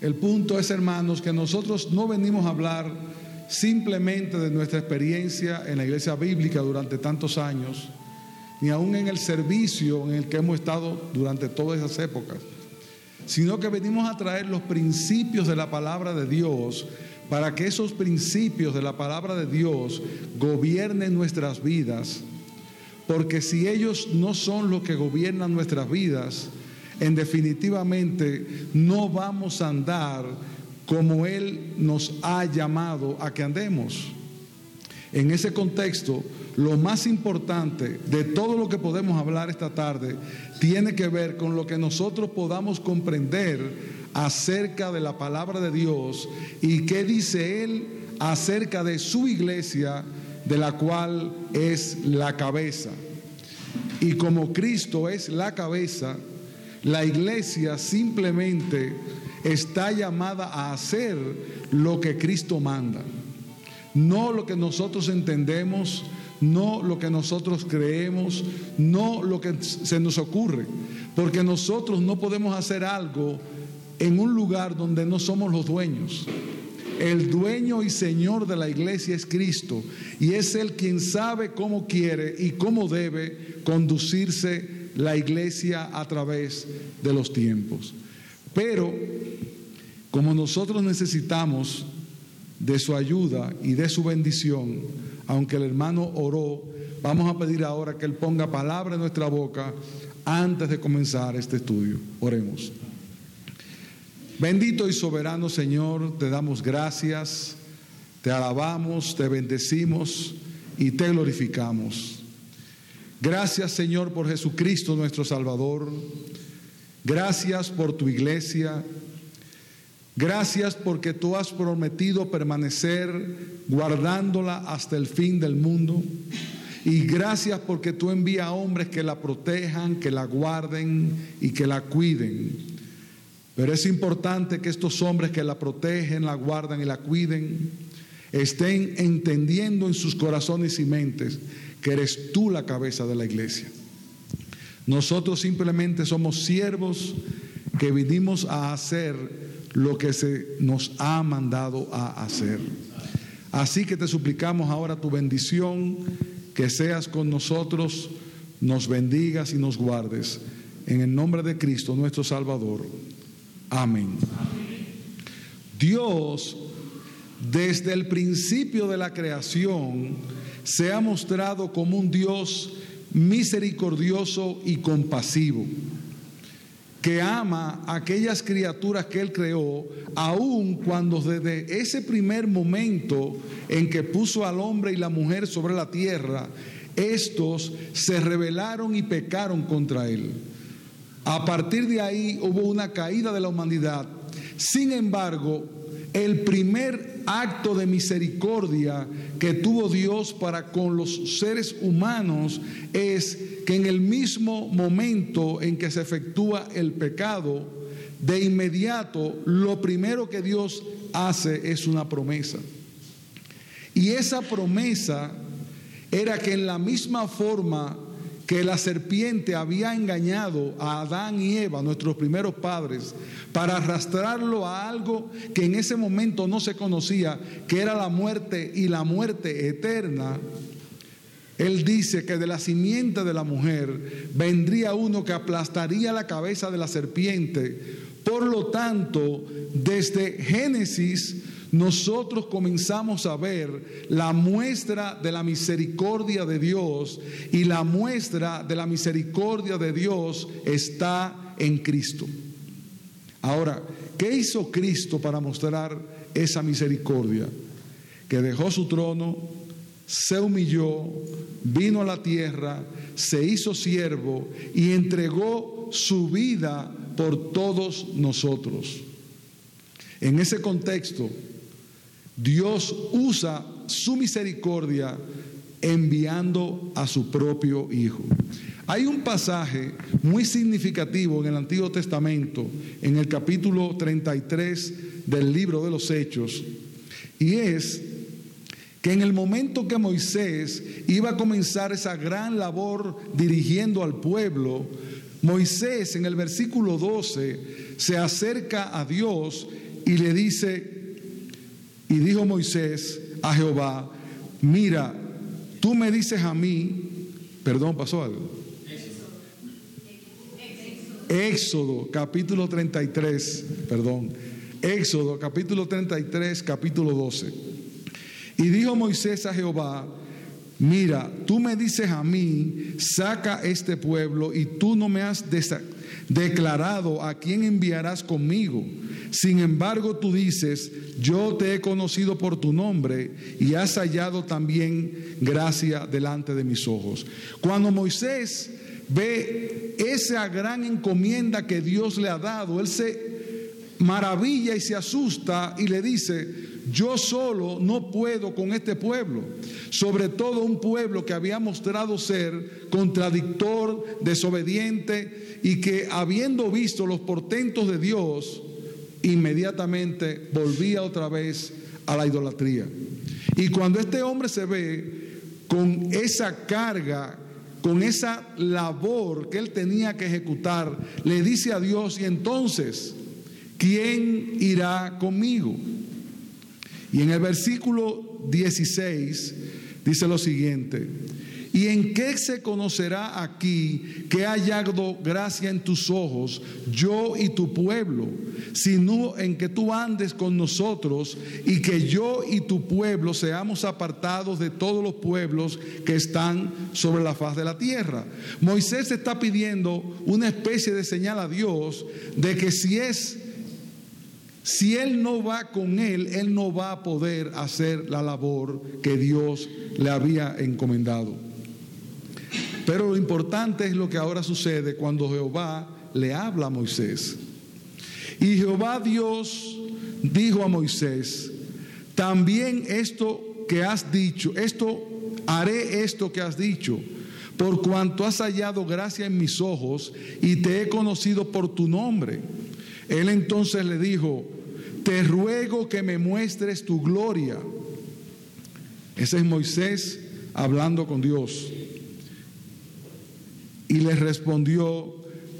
El punto es, hermanos, que nosotros no venimos a hablar simplemente de nuestra experiencia en la iglesia bíblica durante tantos años, ni aún en el servicio en el que hemos estado durante todas esas épocas, sino que venimos a traer los principios de la palabra de Dios para que esos principios de la palabra de Dios gobiernen nuestras vidas, porque si ellos no son los que gobiernan nuestras vidas, en definitivamente no vamos a andar como Él nos ha llamado a que andemos. En ese contexto, lo más importante de todo lo que podemos hablar esta tarde tiene que ver con lo que nosotros podamos comprender acerca de la palabra de Dios y qué dice Él acerca de su iglesia, de la cual es la cabeza. Y como Cristo es la cabeza, la iglesia simplemente está llamada a hacer lo que Cristo manda, no lo que nosotros entendemos, no lo que nosotros creemos, no lo que se nos ocurre, porque nosotros no podemos hacer algo en un lugar donde no somos los dueños. El dueño y señor de la iglesia es Cristo y es Él quien sabe cómo quiere y cómo debe conducirse la iglesia a través de los tiempos. Pero como nosotros necesitamos de su ayuda y de su bendición, aunque el hermano oró, vamos a pedir ahora que Él ponga palabra en nuestra boca antes de comenzar este estudio. Oremos. Bendito y soberano Señor, te damos gracias, te alabamos, te bendecimos y te glorificamos. Gracias Señor por Jesucristo nuestro Salvador. Gracias por tu iglesia. Gracias porque tú has prometido permanecer guardándola hasta el fin del mundo. Y gracias porque tú envías hombres que la protejan, que la guarden y que la cuiden. Pero es importante que estos hombres que la protegen, la guardan y la cuiden, estén entendiendo en sus corazones y mentes que eres tú la cabeza de la iglesia. Nosotros simplemente somos siervos que vinimos a hacer lo que se nos ha mandado a hacer. Así que te suplicamos ahora tu bendición, que seas con nosotros, nos bendigas y nos guardes. En el nombre de Cristo, nuestro Salvador. Amén. Dios, desde el principio de la creación, se ha mostrado como un Dios misericordioso y compasivo, que ama a aquellas criaturas que Él creó, aun cuando desde ese primer momento en que puso al hombre y la mujer sobre la tierra, estos se rebelaron y pecaron contra Él. A partir de ahí hubo una caída de la humanidad. Sin embargo, el primer acto de misericordia que tuvo Dios para con los seres humanos es que en el mismo momento en que se efectúa el pecado, de inmediato lo primero que Dios hace es una promesa. Y esa promesa era que en la misma forma que la serpiente había engañado a Adán y Eva, nuestros primeros padres, para arrastrarlo a algo que en ese momento no se conocía, que era la muerte y la muerte eterna. Él dice que de la simiente de la mujer vendría uno que aplastaría la cabeza de la serpiente. Por lo tanto, desde Génesis nosotros comenzamos a ver la muestra de la misericordia de Dios y la muestra de la misericordia de Dios está en Cristo. Ahora, ¿qué hizo Cristo para mostrar esa misericordia? Que dejó su trono, se humilló, vino a la tierra, se hizo siervo y entregó su vida por todos nosotros. En ese contexto, Dios usa su misericordia enviando a su propio Hijo. Hay un pasaje muy significativo en el Antiguo Testamento, en el capítulo 33 del libro de los Hechos, y es que en el momento que Moisés iba a comenzar esa gran labor dirigiendo al pueblo, Moisés en el versículo 12 se acerca a Dios y le dice, y dijo Moisés a Jehová, mira, tú me dices a mí, perdón, pasó algo. Éxodo capítulo 33, perdón, Éxodo capítulo 33, capítulo 12. Y dijo Moisés a Jehová, mira, tú me dices a mí, saca este pueblo y tú no me has declarado a quién enviarás conmigo. Sin embargo, tú dices, yo te he conocido por tu nombre y has hallado también gracia delante de mis ojos. Cuando Moisés ve esa gran encomienda que Dios le ha dado, él se maravilla y se asusta y le dice, yo solo no puedo con este pueblo, sobre todo un pueblo que había mostrado ser contradictor, desobediente y que habiendo visto los portentos de Dios, inmediatamente volvía otra vez a la idolatría. Y cuando este hombre se ve con esa carga, con esa labor que él tenía que ejecutar, le dice a Dios, y entonces, ¿quién irá conmigo? Y en el versículo 16 dice lo siguiente, ¿y en qué se conocerá aquí que ha hallado gracia en tus ojos, yo y tu pueblo, sino en que tú andes con nosotros y que yo y tu pueblo seamos apartados de todos los pueblos que están sobre la faz de la tierra? Moisés está pidiendo una especie de señal a Dios de que si es si él no va con él, él no va a poder hacer la labor que Dios le había encomendado. Pero lo importante es lo que ahora sucede cuando Jehová le habla a Moisés. Y Jehová Dios dijo a Moisés, también esto que has dicho, esto haré esto que has dicho, por cuanto has hallado gracia en mis ojos y te he conocido por tu nombre. Él entonces le dijo, te ruego que me muestres tu gloria. Ese es Moisés hablando con Dios. Y le respondió,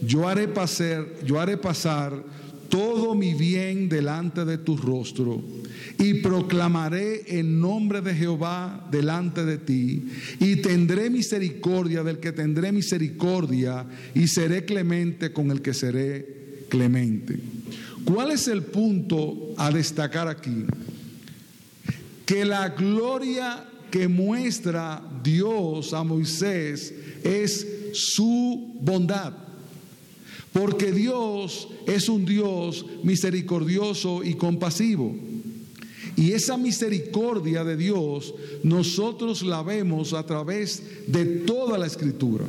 yo haré pasar, yo haré pasar todo mi bien delante de tu rostro y proclamaré en nombre de Jehová delante de ti y tendré misericordia del que tendré misericordia y seré clemente con el que seré clemente. ¿Cuál es el punto a destacar aquí? Que la gloria que muestra Dios a Moisés es su bondad. Porque Dios es un Dios misericordioso y compasivo. Y esa misericordia de Dios nosotros la vemos a través de toda la escritura.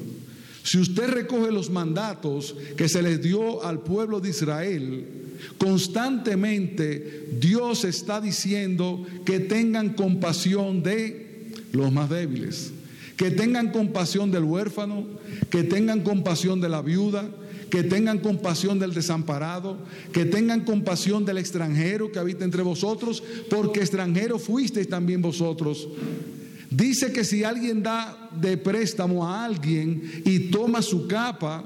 Si usted recoge los mandatos que se les dio al pueblo de Israel, constantemente Dios está diciendo que tengan compasión de los más débiles, que tengan compasión del huérfano, que tengan compasión de la viuda, que tengan compasión del desamparado, que tengan compasión del extranjero que habita entre vosotros, porque extranjero fuisteis también vosotros. Dice que si alguien da de préstamo a alguien y toma su capa,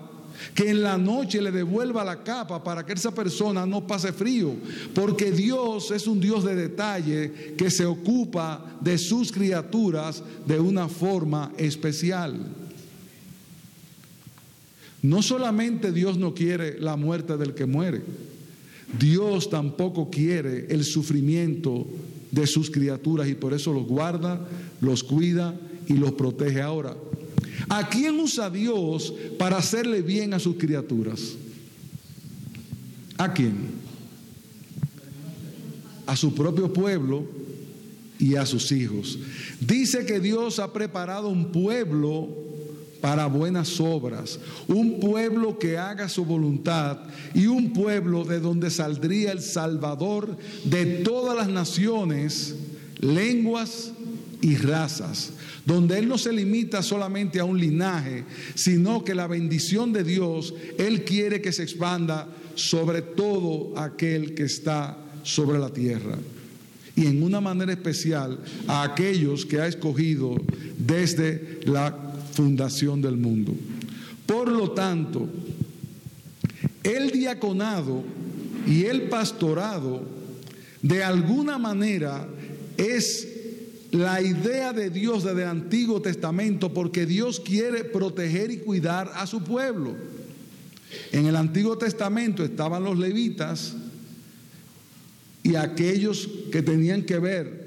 que en la noche le devuelva la capa para que esa persona no pase frío, porque Dios es un Dios de detalle que se ocupa de sus criaturas de una forma especial. No solamente Dios no quiere la muerte del que muere, Dios tampoco quiere el sufrimiento de sus criaturas y por eso los guarda, los cuida y los protege ahora. ¿A quién usa Dios para hacerle bien a sus criaturas? ¿A quién? A su propio pueblo y a sus hijos. Dice que Dios ha preparado un pueblo para buenas obras, un pueblo que haga su voluntad y un pueblo de donde saldría el Salvador de todas las naciones, lenguas y razas, donde Él no se limita solamente a un linaje, sino que la bendición de Dios, Él quiere que se expanda sobre todo aquel que está sobre la tierra y en una manera especial a aquellos que ha escogido desde la fundación del mundo. Por lo tanto, el diaconado Y el pastorado, de alguna manera, es la idea de Dios desde el Antiguo Testamento porque Dios quiere proteger y cuidar a su pueblo. En el Antiguo Testamento estaban los levitas y aquellos que tenían que ver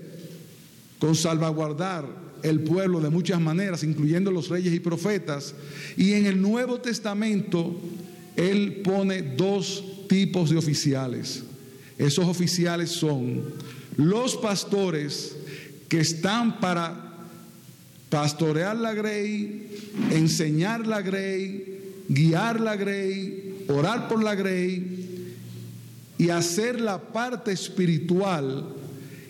con salvaguardar el pueblo de muchas maneras, incluyendo los reyes y profetas. Y en el Nuevo Testamento Él pone dos tipos de oficiales. Esos oficiales son los pastores que están para pastorear la grey, enseñar la grey, guiar la grey, orar por la grey y hacer la parte espiritual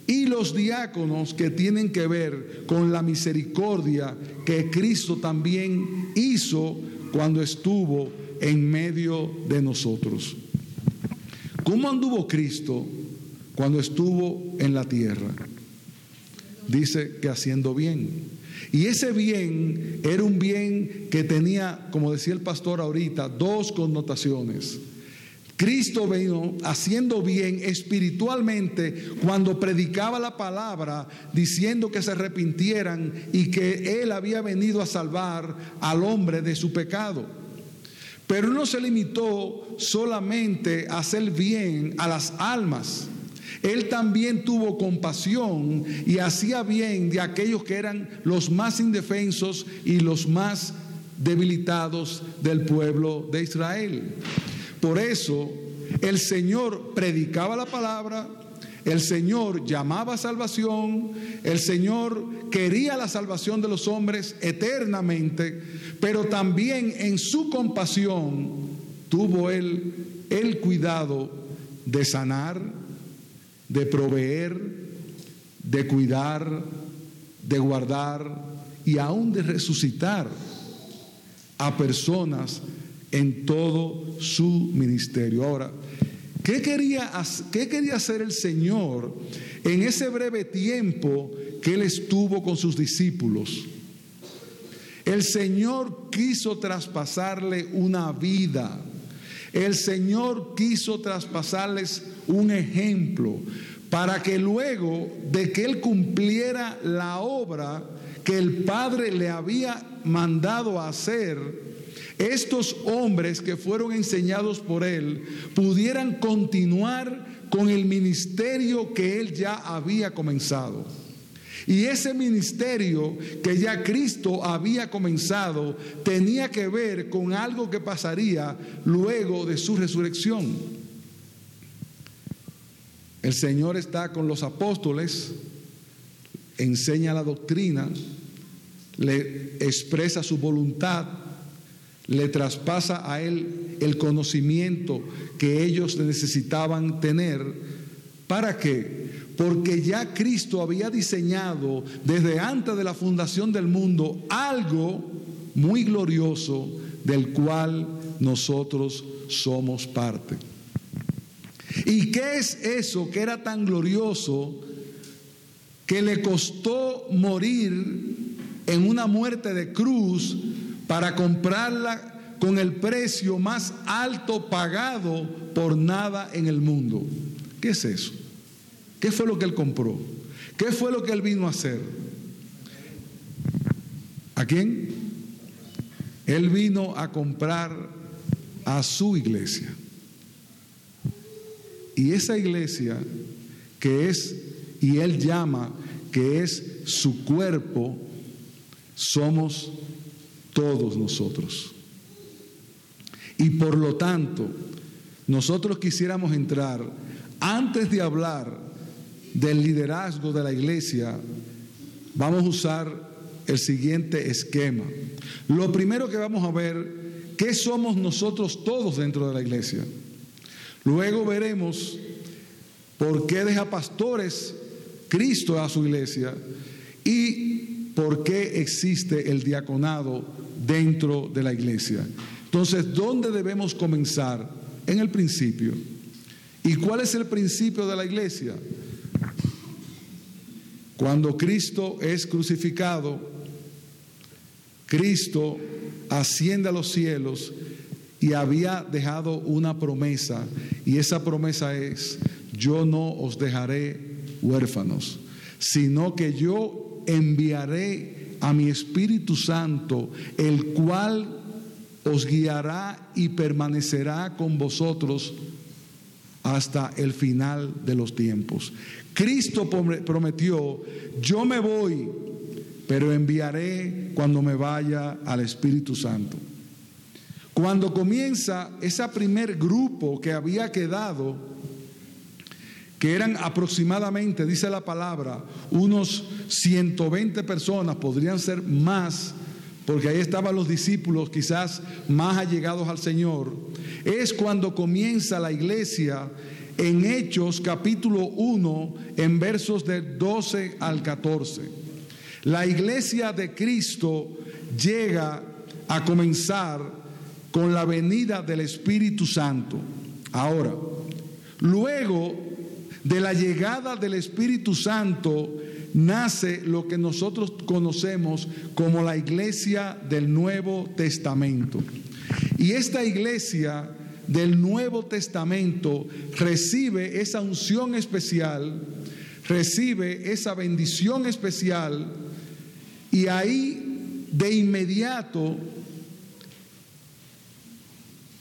y los diáconos que tienen que ver con la misericordia que Cristo también hizo cuando estuvo en medio de nosotros. ¿Cómo anduvo Cristo cuando estuvo en la tierra? Dice que haciendo bien. Y ese bien era un bien que tenía, como decía el pastor ahorita, dos connotaciones. Cristo vino haciendo bien espiritualmente cuando predicaba la palabra diciendo que se arrepintieran y que Él había venido a salvar al hombre de su pecado. Pero no se limitó solamente a hacer bien a las almas. Él también tuvo compasión y hacía bien de aquellos que eran los más indefensos y los más debilitados del pueblo de Israel. Por eso el Señor predicaba la palabra, el Señor llamaba salvación, el Señor quería la salvación de los hombres eternamente, pero también en su compasión tuvo él el cuidado de sanar, de proveer, de cuidar, de guardar y aún de resucitar a personas en todo su ministerio. Ahora, ¿qué quería, ¿qué quería hacer el Señor en ese breve tiempo que Él estuvo con sus discípulos? El Señor quiso traspasarle una vida. El Señor quiso traspasarles un ejemplo para que luego de que Él cumpliera la obra que el Padre le había mandado hacer, estos hombres que fueron enseñados por Él pudieran continuar con el ministerio que Él ya había comenzado. Y ese ministerio que ya Cristo había comenzado tenía que ver con algo que pasaría luego de su resurrección. El Señor está con los apóstoles, enseña la doctrina, le expresa su voluntad, le traspasa a él el conocimiento que ellos necesitaban tener. ¿Para qué? Porque ya Cristo había diseñado desde antes de la fundación del mundo algo muy glorioso del cual nosotros somos parte. ¿Y qué es eso que era tan glorioso que le costó morir en una muerte de cruz para comprarla con el precio más alto pagado por nada en el mundo. ¿Qué es eso? ¿Qué fue lo que él compró? ¿Qué fue lo que él vino a hacer? ¿A quién? Él vino a comprar a su iglesia. Y esa iglesia que es, y él llama que es su cuerpo, somos todos nosotros. Y por lo tanto, nosotros quisiéramos entrar, antes de hablar del liderazgo de la iglesia, vamos a usar el siguiente esquema. Lo primero que vamos a ver, ¿qué somos nosotros todos dentro de la iglesia? Luego veremos por qué deja pastores Cristo a su iglesia y por qué existe el diaconado dentro de la iglesia. Entonces, ¿dónde debemos comenzar? En el principio. ¿Y cuál es el principio de la iglesia? Cuando Cristo es crucificado, Cristo asciende a los cielos y había dejado una promesa, y esa promesa es, yo no os dejaré huérfanos, sino que yo enviaré a mi Espíritu Santo, el cual os guiará y permanecerá con vosotros hasta el final de los tiempos. Cristo prometió, yo me voy, pero enviaré cuando me vaya al Espíritu Santo. Cuando comienza ese primer grupo que había quedado, que eran aproximadamente, dice la palabra, unos 120 personas, podrían ser más, porque ahí estaban los discípulos quizás más allegados al Señor, es cuando comienza la iglesia en Hechos capítulo 1, en versos del 12 al 14. La iglesia de Cristo llega a comenzar con la venida del Espíritu Santo. Ahora, luego de la llegada del Espíritu Santo, nace lo que nosotros conocemos como la iglesia del Nuevo Testamento. Y esta iglesia del Nuevo Testamento recibe esa unción especial, recibe esa bendición especial y ahí de inmediato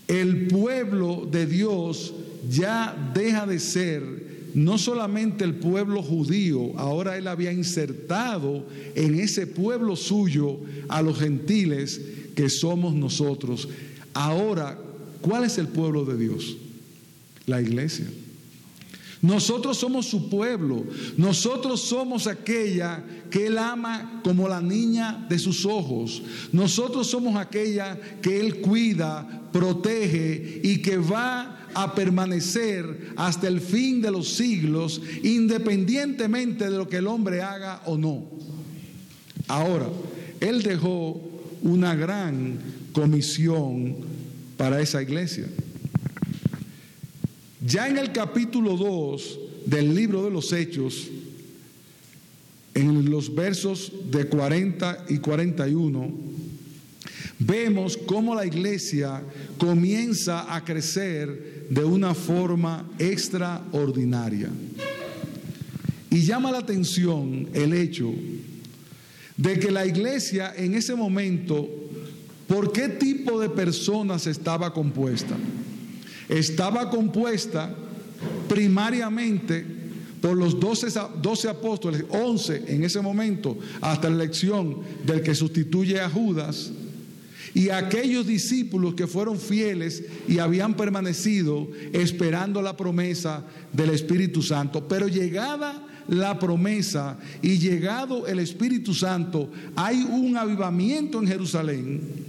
el pueblo de Dios ya deja de ser no solamente el pueblo judío, ahora él había insertado en ese pueblo suyo a los gentiles que somos nosotros. Ahora, ¿cuál es el pueblo de Dios? La iglesia. Nosotros somos su pueblo, nosotros somos aquella que Él ama como la niña de sus ojos, nosotros somos aquella que Él cuida, protege y que va a permanecer hasta el fin de los siglos, independientemente de lo que el hombre haga o no. Ahora, Él dejó una gran comisión para esa iglesia. Ya en el capítulo 2 del libro de los Hechos, en los versos de 40 y 41, vemos cómo la iglesia comienza a crecer de una forma extraordinaria. Y llama la atención el hecho de que la iglesia en ese momento, ¿por qué tipo de personas estaba compuesta? estaba compuesta primariamente por los 12, apóstoles, 11 en ese momento, hasta la elección del que sustituye a Judas, y aquellos discípulos que fueron fieles y habían permanecido esperando la promesa del Espíritu Santo. Pero llegada la promesa y llegado el Espíritu Santo, hay un avivamiento en Jerusalén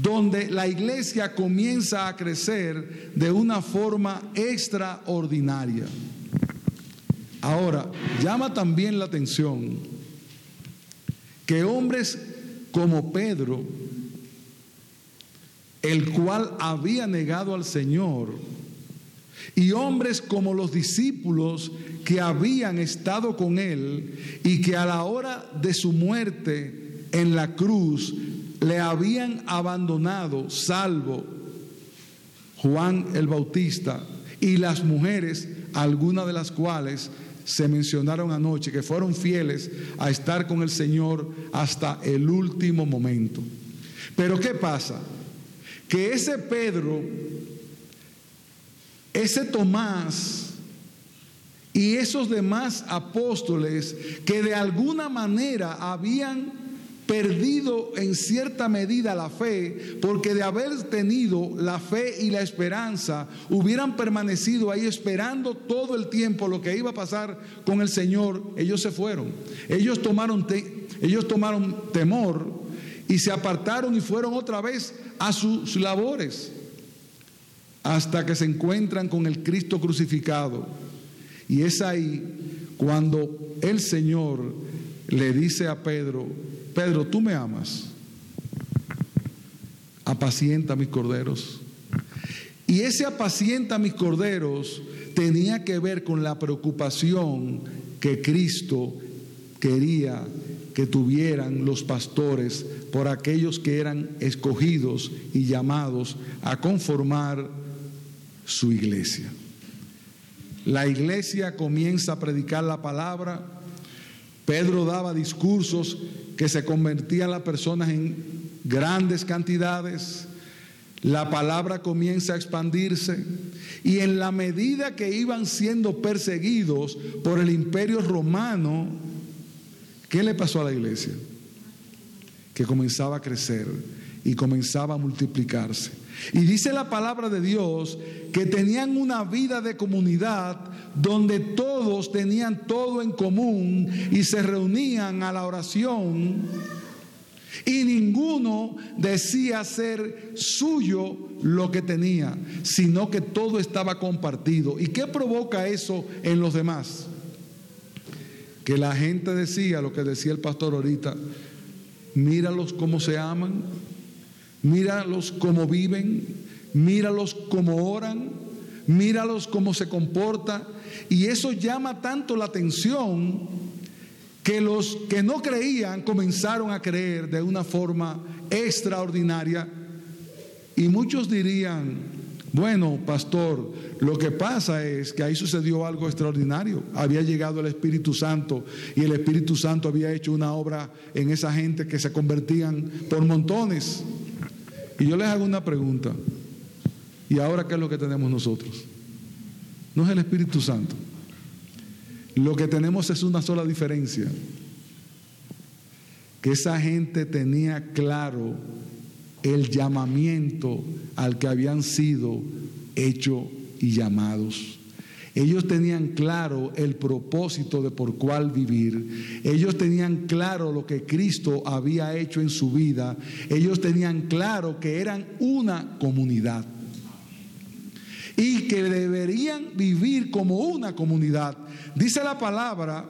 donde la iglesia comienza a crecer de una forma extraordinaria. Ahora, llama también la atención que hombres como Pedro, el cual había negado al Señor, y hombres como los discípulos que habían estado con él y que a la hora de su muerte en la cruz le habían abandonado, salvo Juan el Bautista y las mujeres, algunas de las cuales se mencionaron anoche, que fueron fieles a estar con el Señor hasta el último momento. Pero ¿qué pasa? Que ese Pedro, ese Tomás y esos demás apóstoles que de alguna manera habían perdido en cierta medida la fe, porque de haber tenido la fe y la esperanza, hubieran permanecido ahí esperando todo el tiempo lo que iba a pasar con el Señor, ellos se fueron. Ellos tomaron, ellos tomaron temor y se apartaron y fueron otra vez a sus labores, hasta que se encuentran con el Cristo crucificado. Y es ahí cuando el Señor le dice a Pedro, Pedro, tú me amas, apacienta mis corderos. Y ese apacienta mis corderos tenía que ver con la preocupación que Cristo quería que tuvieran los pastores por aquellos que eran escogidos y llamados a conformar su iglesia. La iglesia comienza a predicar la palabra. Pedro daba discursos que se convertían las personas en grandes cantidades. La palabra comienza a expandirse y en la medida que iban siendo perseguidos por el imperio romano, ¿qué le pasó a la iglesia? Que comenzaba a crecer y comenzaba a multiplicarse. Y dice la palabra de Dios que tenían una vida de comunidad donde todos tenían todo en común y se reunían a la oración y ninguno decía ser suyo lo que tenía, sino que todo estaba compartido. ¿Y qué provoca eso en los demás? Que la gente decía lo que decía el pastor ahorita, míralos cómo se aman, míralos cómo viven, míralos cómo oran, míralos cómo se comporta. Y eso llama tanto la atención que los que no creían comenzaron a creer de una forma extraordinaria. Y muchos dirían, bueno, pastor, lo que pasa es que ahí sucedió algo extraordinario. Había llegado el Espíritu Santo y el Espíritu Santo había hecho una obra en esa gente que se convertían por montones. Y yo les hago una pregunta. ¿Y ahora qué es lo que tenemos nosotros? No es el Espíritu Santo. Lo que tenemos es una sola diferencia. Que esa gente tenía claro el llamamiento al que habían sido hechos y llamados. Ellos tenían claro el propósito de por cuál vivir. Ellos tenían claro lo que Cristo había hecho en su vida. Ellos tenían claro que eran una comunidad y que deberían vivir como una comunidad. Dice la palabra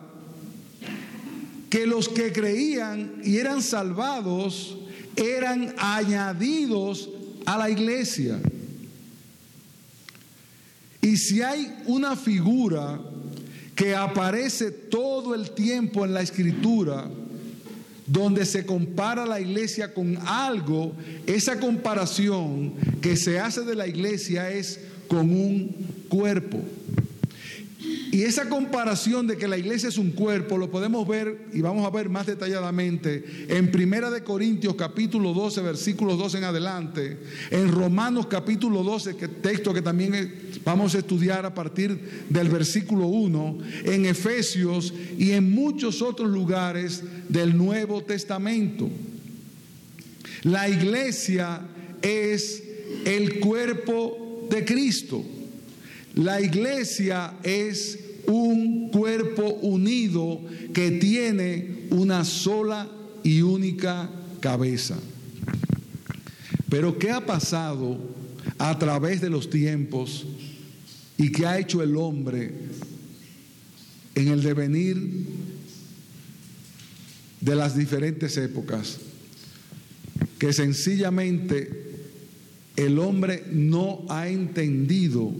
que los que creían y eran salvados eran añadidos a la iglesia. Y si hay una figura que aparece todo el tiempo en la escritura, donde se compara la iglesia con algo, esa comparación que se hace de la iglesia es con un cuerpo. Y esa comparación de que la iglesia es un cuerpo lo podemos ver y vamos a ver más detalladamente en Primera de Corintios capítulo 12 versículos 12 en adelante, en Romanos capítulo 12, que texto que también vamos a estudiar a partir del versículo 1, en Efesios y en muchos otros lugares del Nuevo Testamento. La iglesia es el cuerpo de Cristo. La iglesia es un cuerpo unido que tiene una sola y única cabeza. Pero ¿qué ha pasado a través de los tiempos y qué ha hecho el hombre en el devenir de las diferentes épocas? Que sencillamente el hombre no ha entendido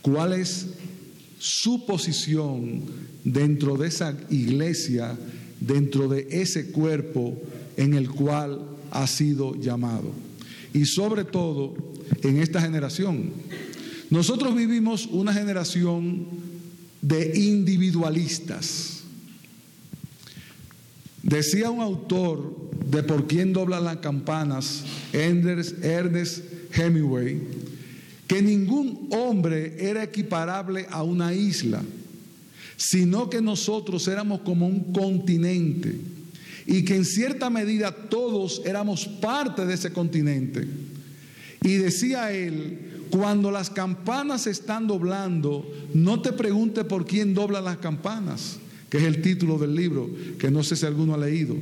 cuál es su posición dentro de esa iglesia, dentro de ese cuerpo en el cual ha sido llamado. Y sobre todo en esta generación. Nosotros vivimos una generación de individualistas. Decía un autor de por quién doblan las campanas, Ernest Hemingway, que ningún hombre era equiparable a una isla, sino que nosotros éramos como un continente y que en cierta medida todos éramos parte de ese continente. Y decía él, cuando las campanas están doblando, no te pregunte por quién dobla las campanas, que es el título del libro, que no sé si alguno ha leído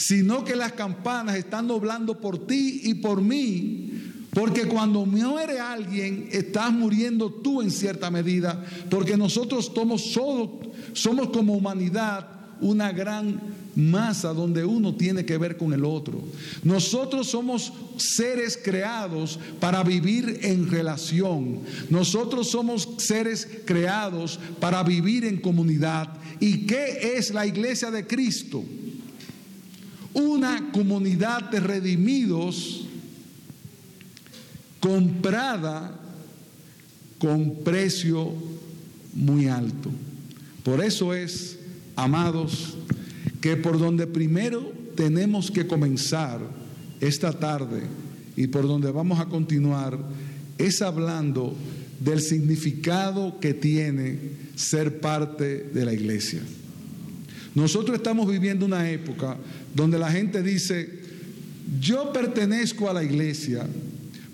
sino que las campanas están doblando por ti y por mí, porque cuando muere alguien, estás muriendo tú en cierta medida, porque nosotros somos, somos como humanidad una gran más a donde uno tiene que ver con el otro. Nosotros somos seres creados para vivir en relación. Nosotros somos seres creados para vivir en comunidad. ¿Y qué es la iglesia de Cristo? Una comunidad de redimidos comprada con precio muy alto. Por eso es, amados, que por donde primero tenemos que comenzar esta tarde y por donde vamos a continuar es hablando del significado que tiene ser parte de la iglesia. Nosotros estamos viviendo una época donde la gente dice, yo pertenezco a la iglesia,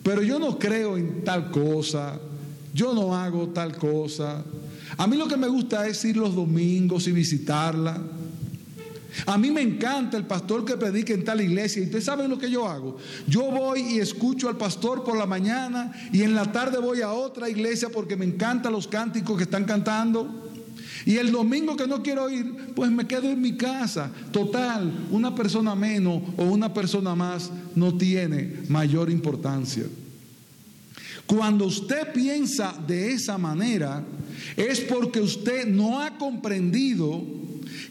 pero yo no creo en tal cosa, yo no hago tal cosa. A mí lo que me gusta es ir los domingos y visitarla. A mí me encanta el pastor que predica en tal iglesia. Y ustedes saben lo que yo hago. Yo voy y escucho al pastor por la mañana y en la tarde voy a otra iglesia porque me encantan los cánticos que están cantando. Y el domingo que no quiero ir, pues me quedo en mi casa. Total, una persona menos o una persona más no tiene mayor importancia. Cuando usted piensa de esa manera, es porque usted no ha comprendido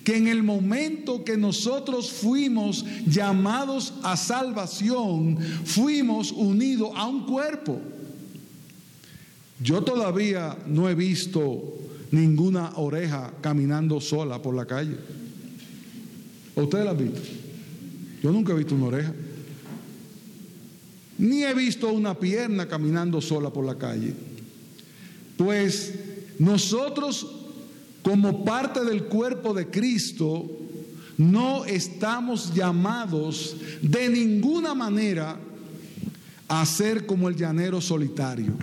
que en el momento que nosotros fuimos llamados a salvación, fuimos unidos a un cuerpo. Yo todavía no he visto ninguna oreja caminando sola por la calle. ¿Ustedes la han visto? Yo nunca he visto una oreja. Ni he visto una pierna caminando sola por la calle. Pues nosotros como parte del cuerpo de Cristo, no estamos llamados de ninguna manera a ser como el llanero solitario.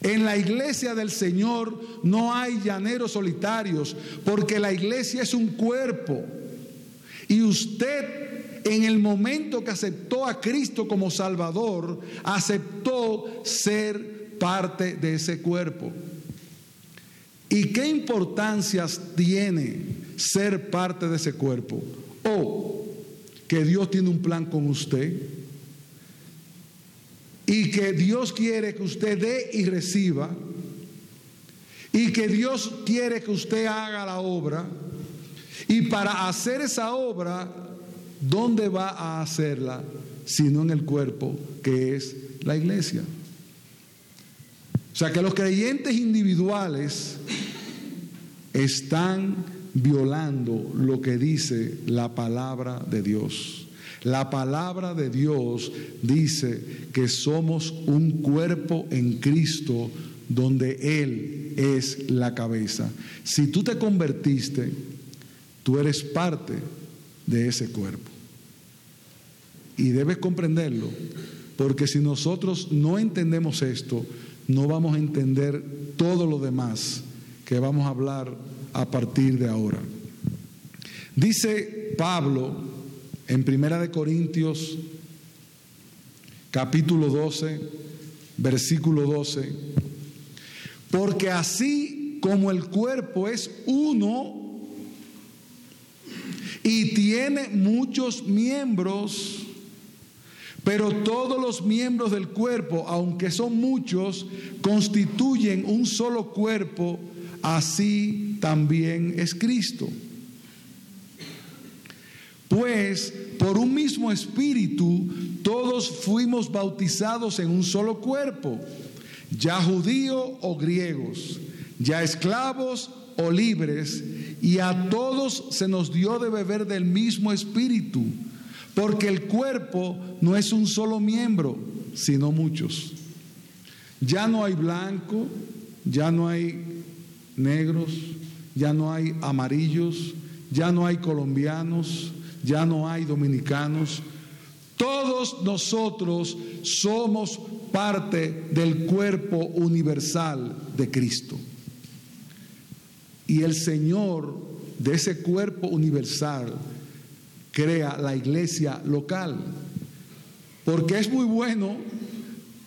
En la iglesia del Señor no hay llaneros solitarios, porque la iglesia es un cuerpo. Y usted en el momento que aceptó a Cristo como Salvador, aceptó ser parte de ese cuerpo. ¿Y qué importancias tiene ser parte de ese cuerpo? O que Dios tiene un plan con usted y que Dios quiere que usted dé y reciba y que Dios quiere que usted haga la obra y para hacer esa obra, ¿dónde va a hacerla? Sino en el cuerpo que es la iglesia. O sea que los creyentes individuales están violando lo que dice la palabra de Dios. La palabra de Dios dice que somos un cuerpo en Cristo donde Él es la cabeza. Si tú te convertiste, tú eres parte de ese cuerpo. Y debes comprenderlo, porque si nosotros no entendemos esto, no vamos a entender todo lo demás que vamos a hablar a partir de ahora. Dice Pablo en Primera de Corintios capítulo 12, versículo 12, porque así como el cuerpo es uno y tiene muchos miembros, pero todos los miembros del cuerpo, aunque son muchos, constituyen un solo cuerpo, así también es Cristo. Pues por un mismo espíritu todos fuimos bautizados en un solo cuerpo, ya judíos o griegos, ya esclavos o libres, y a todos se nos dio de beber del mismo espíritu porque el cuerpo no es un solo miembro, sino muchos. Ya no hay blanco, ya no hay negros, ya no hay amarillos, ya no hay colombianos, ya no hay dominicanos. Todos nosotros somos parte del cuerpo universal de Cristo. Y el Señor de ese cuerpo universal crea la iglesia local. Porque es muy bueno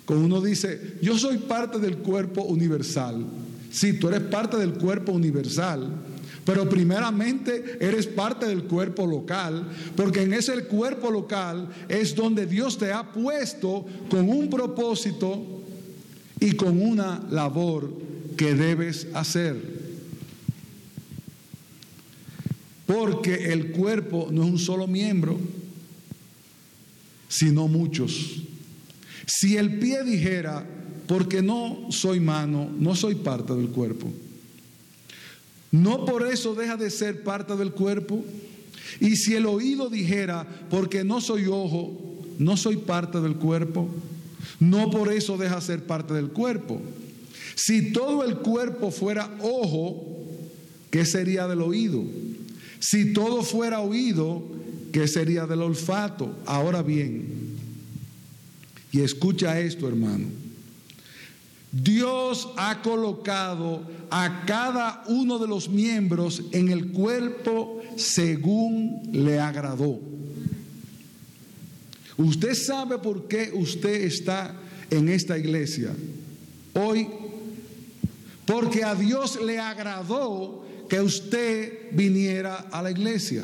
cuando uno dice, yo soy parte del cuerpo universal. Si tú eres parte del cuerpo universal, Pero primeramente eres parte del cuerpo local, porque en ese cuerpo local es donde Dios te ha puesto con un propósito y con una labor que debes hacer. Porque el cuerpo no es un solo miembro, sino muchos. Si el pie dijera, porque no soy mano, no soy parte del cuerpo, no por eso deja de ser parte del cuerpo. Y si el oído dijera, porque no soy ojo, no soy parte del cuerpo, no por eso deja de ser parte del cuerpo. Si todo el cuerpo fuera ojo, ¿qué sería del oído? Si todo fuera oído, ¿qué sería del olfato? Ahora bien, y escucha esto, hermano. Dios ha colocado a cada uno de los miembros en el cuerpo según le agradó. Usted sabe por qué usted está en esta iglesia hoy. Porque a Dios le agradó que usted viniera a la iglesia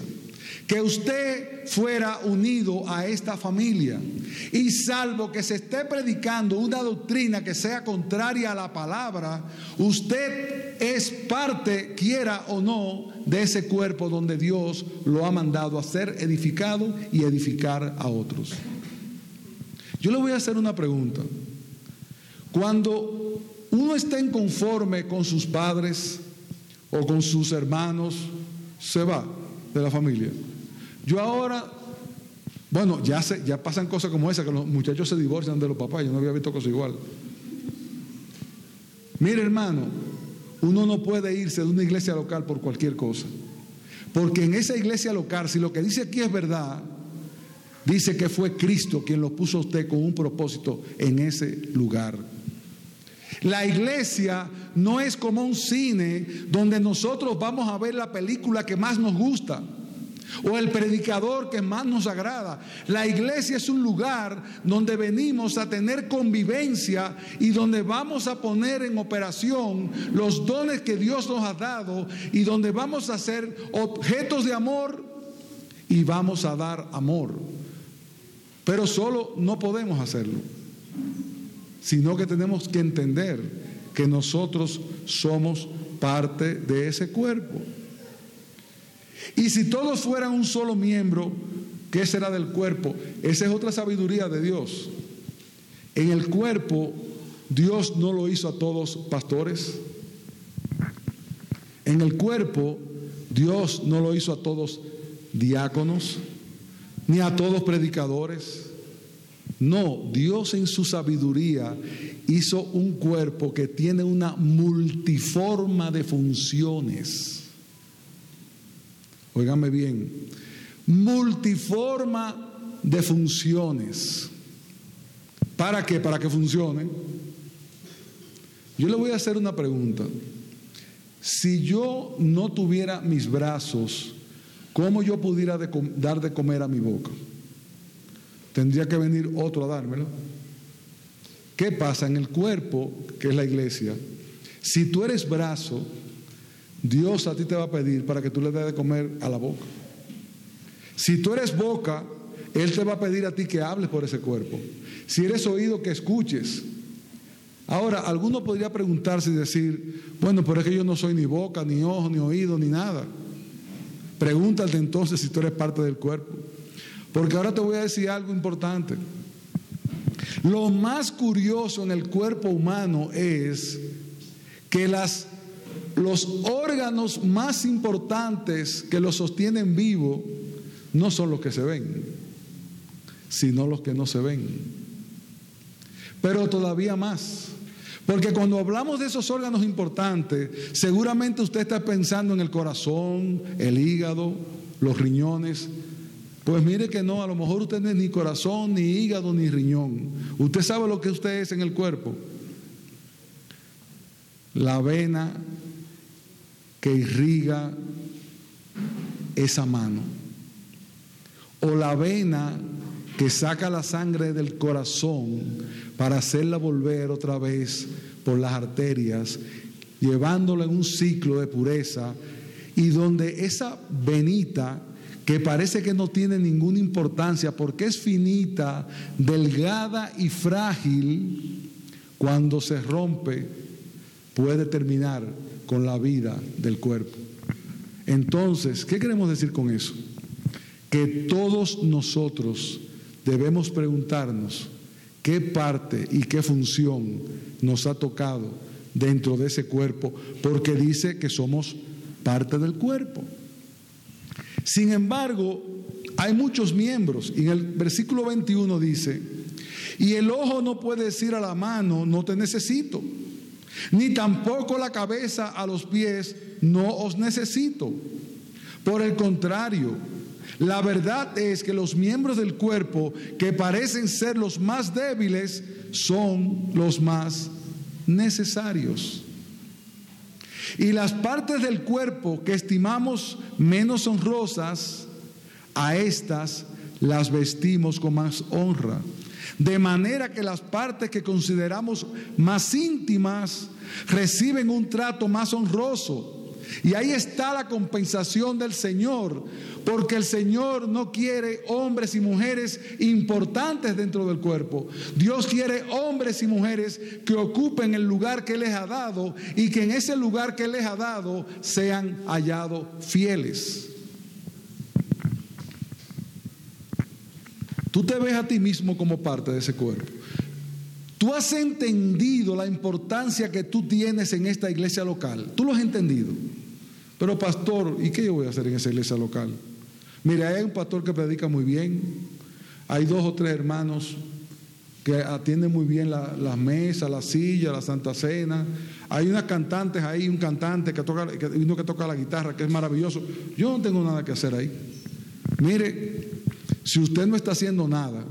que usted fuera unido a esta familia. Y salvo que se esté predicando una doctrina que sea contraria a la palabra, usted es parte, quiera o no, de ese cuerpo donde Dios lo ha mandado a ser edificado y edificar a otros. Yo le voy a hacer una pregunta. Cuando uno está inconforme con sus padres o con sus hermanos, se va de la familia. Yo ahora, bueno, ya, se, ya pasan cosas como esa, que los muchachos se divorcian de los papás, yo no había visto cosas igual. Mire hermano, uno no puede irse de una iglesia local por cualquier cosa. Porque en esa iglesia local, si lo que dice aquí es verdad, dice que fue Cristo quien lo puso a usted con un propósito en ese lugar. La iglesia no es como un cine donde nosotros vamos a ver la película que más nos gusta o el predicador que más nos agrada. La iglesia es un lugar donde venimos a tener convivencia y donde vamos a poner en operación los dones que Dios nos ha dado y donde vamos a ser objetos de amor y vamos a dar amor. Pero solo no podemos hacerlo, sino que tenemos que entender que nosotros somos parte de ese cuerpo. Y si todos fueran un solo miembro, ¿qué será del cuerpo? Esa es otra sabiduría de Dios. En el cuerpo, Dios no lo hizo a todos pastores. En el cuerpo, Dios no lo hizo a todos diáconos, ni a todos predicadores. No, Dios en su sabiduría hizo un cuerpo que tiene una multiforma de funciones. Óigame bien, multiforma de funciones. ¿Para qué? Para que funcione. Yo le voy a hacer una pregunta. Si yo no tuviera mis brazos, ¿cómo yo pudiera dar de comer a mi boca? Tendría que venir otro a dármelo. ¿Qué pasa en el cuerpo, que es la iglesia? Si tú eres brazo, Dios a ti te va a pedir para que tú le des de comer a la boca. Si tú eres boca, Él te va a pedir a ti que hables por ese cuerpo. Si eres oído, que escuches. Ahora, alguno podría preguntarse y decir, bueno, pero es que yo no soy ni boca, ni ojo, ni oído, ni nada. Pregúntate entonces si tú eres parte del cuerpo. Porque ahora te voy a decir algo importante. Lo más curioso en el cuerpo humano es que las los órganos más importantes que lo sostienen vivo no son los que se ven, sino los que no se ven. Pero todavía más. Porque cuando hablamos de esos órganos importantes, seguramente usted está pensando en el corazón, el hígado, los riñones. Pues mire que no, a lo mejor usted no es ni corazón, ni hígado, ni riñón. Usted sabe lo que usted es en el cuerpo. La vena, que irriga esa mano. O la vena que saca la sangre del corazón para hacerla volver otra vez por las arterias, llevándola en un ciclo de pureza y donde esa venita que parece que no tiene ninguna importancia porque es finita, delgada y frágil, cuando se rompe puede terminar con la vida del cuerpo. Entonces, ¿qué queremos decir con eso? Que todos nosotros debemos preguntarnos qué parte y qué función nos ha tocado dentro de ese cuerpo, porque dice que somos parte del cuerpo. Sin embargo, hay muchos miembros. Y en el versículo 21 dice, y el ojo no puede decir a la mano, no te necesito, ni tampoco la cabeza a los pies, no os necesito. Por el contrario, la verdad es que los miembros del cuerpo que parecen ser los más débiles son los más necesarios. Y las partes del cuerpo que estimamos menos honrosas, a estas las vestimos con más honra. De manera que las partes que consideramos más íntimas reciben un trato más honroso y ahí está la compensación del Señor, porque el Señor no quiere hombres y mujeres importantes dentro del cuerpo. Dios quiere hombres y mujeres que ocupen el lugar que les ha dado y que en ese lugar que les ha dado sean hallados fieles. Tú te ves a ti mismo como parte de ese cuerpo. Tú has entendido la importancia que tú tienes en esta iglesia local. Tú lo has entendido. Pero pastor, ¿y qué yo voy a hacer en esa iglesia local? Mire, hay un pastor que predica muy bien. Hay dos o tres hermanos que atienden muy bien las mesas, la silla, la Santa Cena. Hay unas cantantes ahí, un cantante que toca, uno que toca la guitarra, que es maravilloso. Yo no tengo nada que hacer ahí. Mire, si usted no está haciendo nada,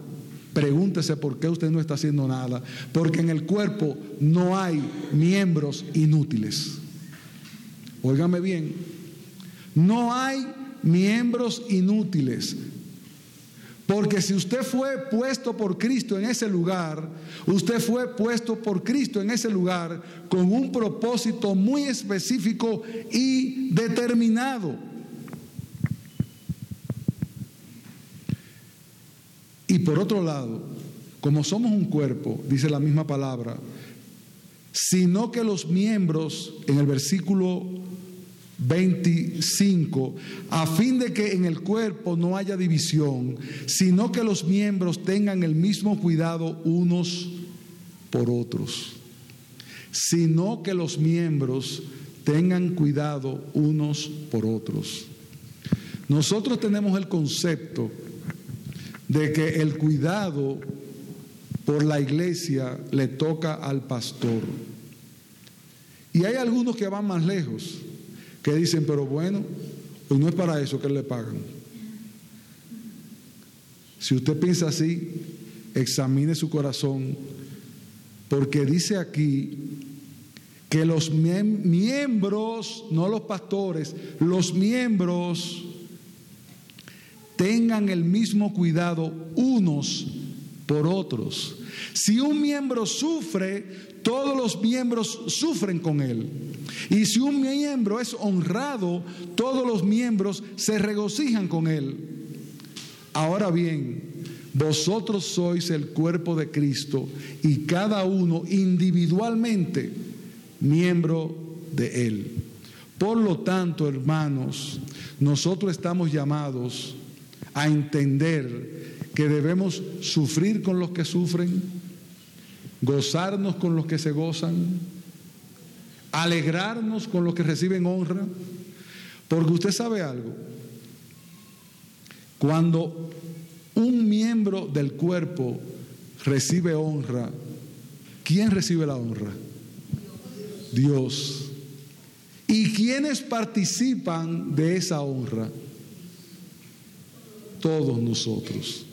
Pregúntese por qué usted no está haciendo nada. Porque en el cuerpo no hay miembros inútiles. Óigame bien. No hay miembros inútiles. Porque si usted fue puesto por Cristo en ese lugar, usted fue puesto por Cristo en ese lugar con un propósito muy específico y determinado. Y por otro lado, como somos un cuerpo, dice la misma palabra, sino que los miembros, en el versículo 25, a fin de que en el cuerpo no haya división, sino que los miembros tengan el mismo cuidado unos por otros. Sino que los miembros tengan cuidado unos por otros. Nosotros tenemos el concepto de que el cuidado por la iglesia le toca al pastor. Y hay algunos que van más lejos, que dicen, pero bueno, pues no es para eso que le pagan. Si usted piensa así, examine su corazón, porque dice aquí que los miembros, no los pastores, los miembros tengan el mismo cuidado unos por otros. Si un miembro sufre, todos los miembros sufren con él. Y si un miembro es honrado, todos los miembros se regocijan con él. Ahora bien, vosotros sois el cuerpo de Cristo y cada uno individualmente miembro de él. Por lo tanto, hermanos, nosotros estamos llamados a entender que debemos sufrir con los que sufren, gozarnos con los que se gozan, alegrarnos con los que reciben honra, porque usted sabe algo, cuando un miembro del cuerpo recibe honra, ¿quién recibe la honra? Dios. ¿Y quiénes participan de esa honra? Todos nosotros.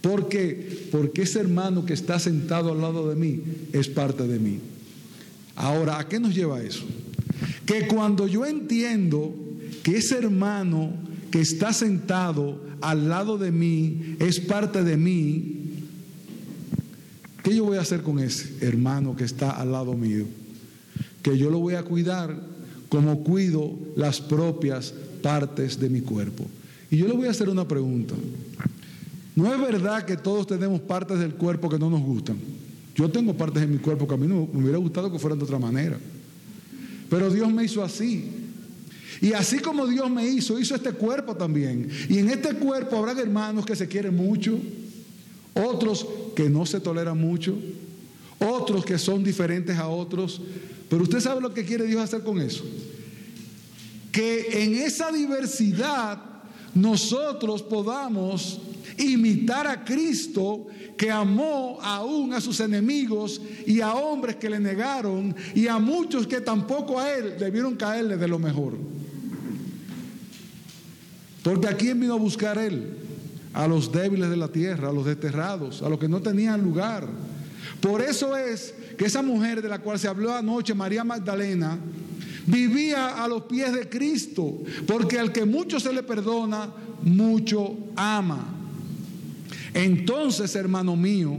¿Por qué? Porque ese hermano que está sentado al lado de mí es parte de mí. Ahora, ¿a qué nos lleva eso? Que cuando yo entiendo que ese hermano que está sentado al lado de mí es parte de mí, ¿qué yo voy a hacer con ese hermano que está al lado mío? Que yo lo voy a cuidar como cuido las propias partes de mi cuerpo. Y yo le voy a hacer una pregunta. ¿No es verdad que todos tenemos partes del cuerpo que no nos gustan? Yo tengo partes de mi cuerpo que a mí no me hubiera gustado que fueran de otra manera. Pero Dios me hizo así. Y así como Dios me hizo, hizo este cuerpo también. Y en este cuerpo habrá hermanos que se quieren mucho, otros que no se toleran mucho, otros que son diferentes a otros. Pero usted sabe lo que quiere Dios hacer con eso. Que en esa diversidad nosotros podamos imitar a Cristo que amó aún a sus enemigos y a hombres que le negaron y a muchos que tampoco a él debieron caerle de lo mejor. Porque a quién vino a buscar él? A los débiles de la tierra, a los desterrados, a los que no tenían lugar. Por eso es que esa mujer de la cual se habló anoche, María Magdalena, vivía a los pies de Cristo, porque al que mucho se le perdona, mucho ama. Entonces, hermano mío,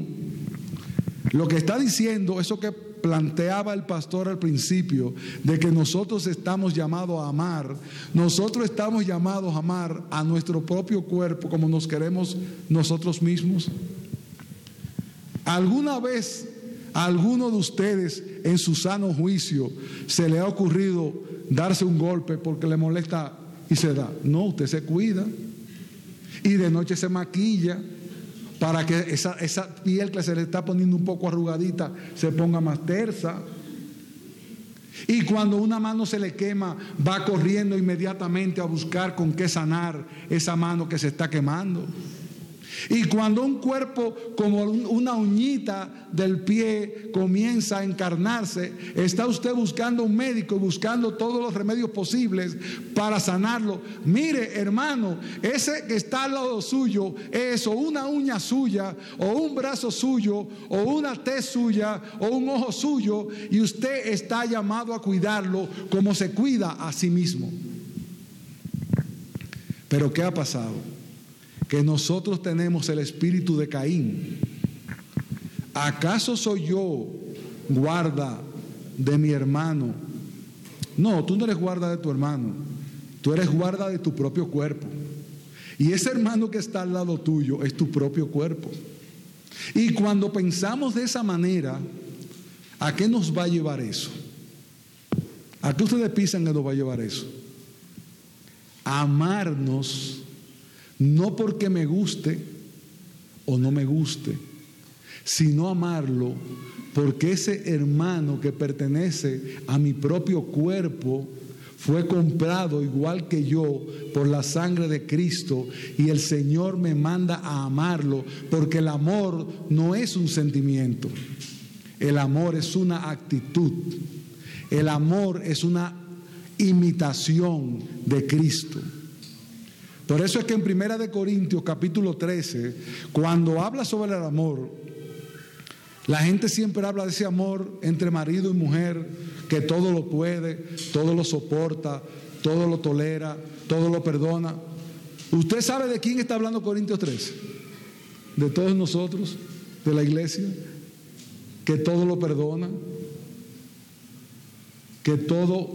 lo que está diciendo, eso que planteaba el pastor al principio, de que nosotros estamos llamados a amar, nosotros estamos llamados a amar a nuestro propio cuerpo como nos queremos nosotros mismos. ¿Alguna vez a alguno de ustedes en su sano juicio se le ha ocurrido darse un golpe porque le molesta y se da? No, usted se cuida y de noche se maquilla para que esa, esa piel que se le está poniendo un poco arrugadita se ponga más tersa. Y cuando una mano se le quema, va corriendo inmediatamente a buscar con qué sanar esa mano que se está quemando. Y cuando un cuerpo como una uñita del pie comienza a encarnarse, está usted buscando un médico y buscando todos los remedios posibles para sanarlo. Mire, hermano, ese que está al lado suyo es o una uña suya, o un brazo suyo, o una tez suya, o un ojo suyo, y usted está llamado a cuidarlo como se cuida a sí mismo. Pero ¿qué ha pasado? Que nosotros tenemos el espíritu de Caín. ¿Acaso soy yo guarda de mi hermano? No, tú no eres guarda de tu hermano, tú eres guarda de tu propio cuerpo. Y ese hermano que está al lado tuyo es tu propio cuerpo. Y cuando pensamos de esa manera, ¿a qué nos va a llevar eso? ¿A qué ustedes piensan que nos va a llevar eso? Amarnos no porque me guste o no me guste, sino amarlo porque ese hermano que pertenece a mi propio cuerpo fue comprado igual que yo por la sangre de Cristo y el Señor me manda a amarlo porque el amor no es un sentimiento, el amor es una actitud, el amor es una imitación de Cristo. Por eso es que en Primera de Corintios capítulo 13, cuando habla sobre el amor, la gente siempre habla de ese amor entre marido y mujer, que todo lo puede, todo lo soporta, todo lo tolera, todo lo perdona. ¿Usted sabe de quién está hablando Corintios 13? De todos nosotros, de la iglesia, que todo lo perdona, que todo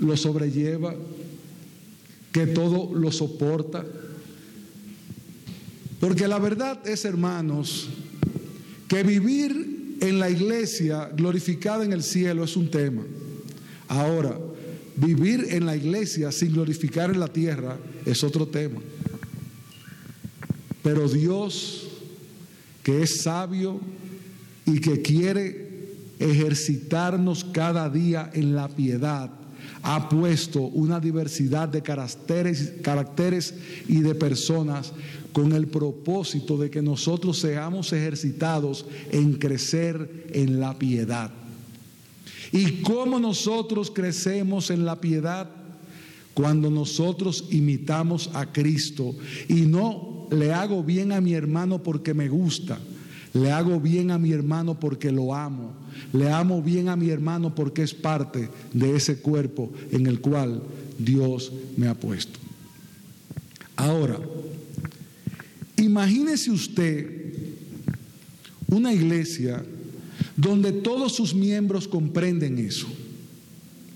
lo sobrelleva, que todo lo soporta. Porque la verdad es, hermanos, que vivir en la iglesia glorificada en el cielo es un tema. Ahora, vivir en la iglesia sin glorificar en la tierra es otro tema. Pero Dios, que es sabio y que quiere ejercitarnos cada día en la piedad, ha puesto una diversidad de caracteres, caracteres y de personas con el propósito de que nosotros seamos ejercitados en crecer en la piedad. ¿Y cómo nosotros crecemos en la piedad? Cuando nosotros imitamos a Cristo y no le hago bien a mi hermano porque me gusta, le hago bien a mi hermano porque lo amo. Le amo bien a mi hermano porque es parte de ese cuerpo en el cual Dios me ha puesto. Ahora, imagínese usted una iglesia donde todos sus miembros comprenden eso.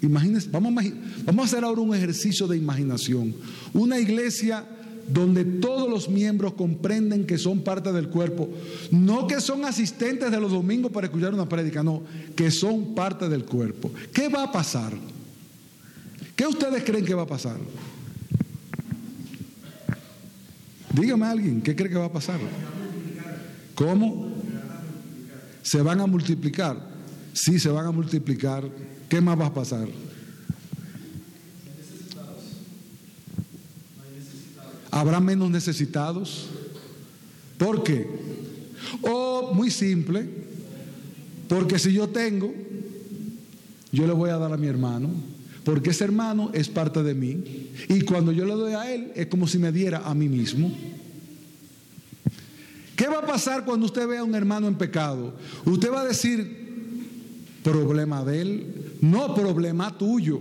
Imagínense, vamos a, vamos a hacer ahora un ejercicio de imaginación. Una iglesia donde todos los miembros comprenden que son parte del cuerpo, no que son asistentes de los domingos para escuchar una prédica, no, que son parte del cuerpo. ¿Qué va a pasar? ¿Qué ustedes creen que va a pasar? Dígame a alguien, ¿qué cree que va a pasar? ¿Cómo? Se van a multiplicar. Sí, se van a multiplicar. ¿Qué más va a pasar? ¿Habrá menos necesitados? ¿Por qué? O muy simple, porque si yo tengo, yo le voy a dar a mi hermano, porque ese hermano es parte de mí, y cuando yo le doy a él es como si me diera a mí mismo. ¿Qué va a pasar cuando usted vea a un hermano en pecado? Usted va a decir, problema de él, no problema tuyo.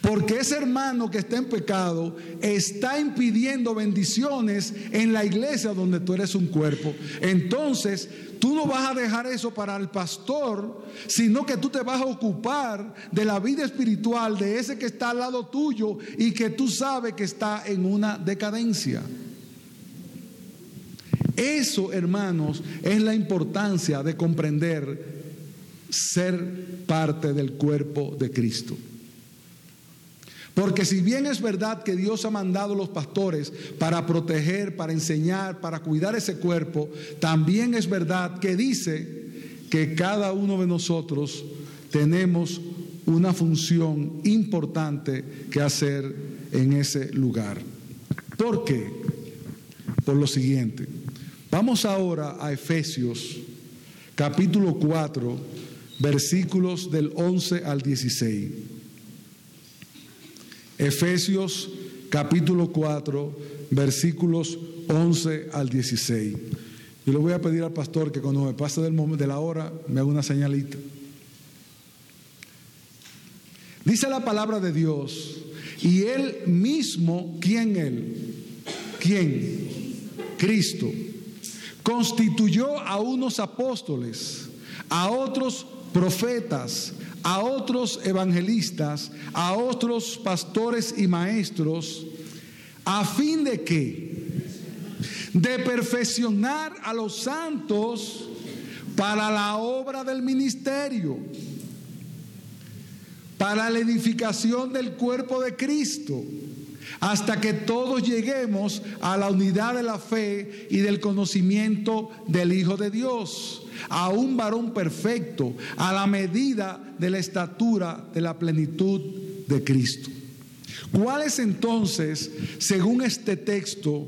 Porque ese hermano que está en pecado está impidiendo bendiciones en la iglesia donde tú eres un cuerpo. Entonces, tú no vas a dejar eso para el pastor, sino que tú te vas a ocupar de la vida espiritual de ese que está al lado tuyo y que tú sabes que está en una decadencia. Eso, hermanos, es la importancia de comprender ser parte del cuerpo de Cristo. Porque si bien es verdad que Dios ha mandado a los pastores para proteger, para enseñar, para cuidar ese cuerpo, también es verdad que dice que cada uno de nosotros tenemos una función importante que hacer en ese lugar. ¿Por qué? Por lo siguiente. Vamos ahora a Efesios capítulo 4, versículos del 11 al 16. Efesios capítulo 4, versículos 11 al 16. Yo le voy a pedir al pastor que cuando me pase del momento, de la hora me haga una señalita. Dice la palabra de Dios, y él mismo, ¿quién él? ¿Quién? Cristo. Constituyó a unos apóstoles, a otros profetas, a otros evangelistas, a otros pastores y maestros, a fin de que, de perfeccionar a los santos para la obra del ministerio, para la edificación del cuerpo de Cristo, hasta que todos lleguemos a la unidad de la fe y del conocimiento del Hijo de Dios a un varón perfecto, a la medida de la estatura de la plenitud de Cristo. ¿Cuál es entonces, según este texto,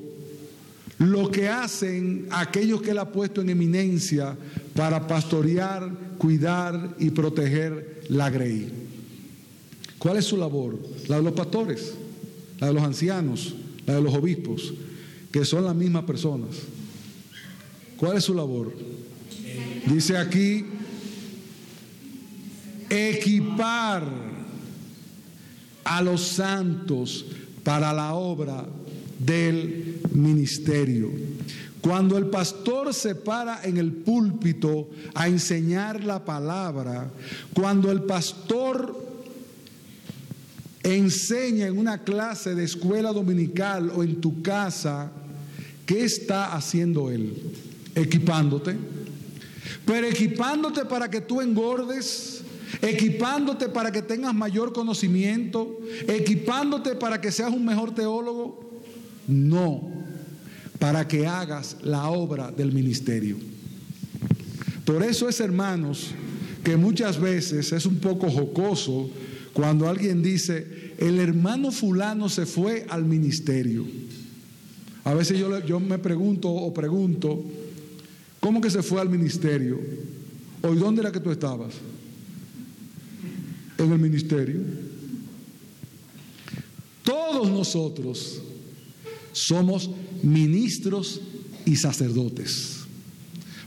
lo que hacen aquellos que él ha puesto en eminencia para pastorear, cuidar y proteger la grey? ¿Cuál es su labor? La de los pastores, la de los ancianos, la de los obispos, que son las mismas personas. ¿Cuál es su labor? Dice aquí, equipar a los santos para la obra del ministerio. Cuando el pastor se para en el púlpito a enseñar la palabra, cuando el pastor enseña en una clase de escuela dominical o en tu casa, ¿qué está haciendo él? Equipándote pero equipándote para que tú engordes, equipándote para que tengas mayor conocimiento, equipándote para que seas un mejor teólogo. No, para que hagas la obra del ministerio. Por eso es, hermanos, que muchas veces es un poco jocoso cuando alguien dice, el hermano fulano se fue al ministerio. A veces yo, yo me pregunto o pregunto, ¿Cómo que se fue al ministerio? ¿Hoy dónde era que tú estabas? En el ministerio. Todos nosotros somos ministros y sacerdotes.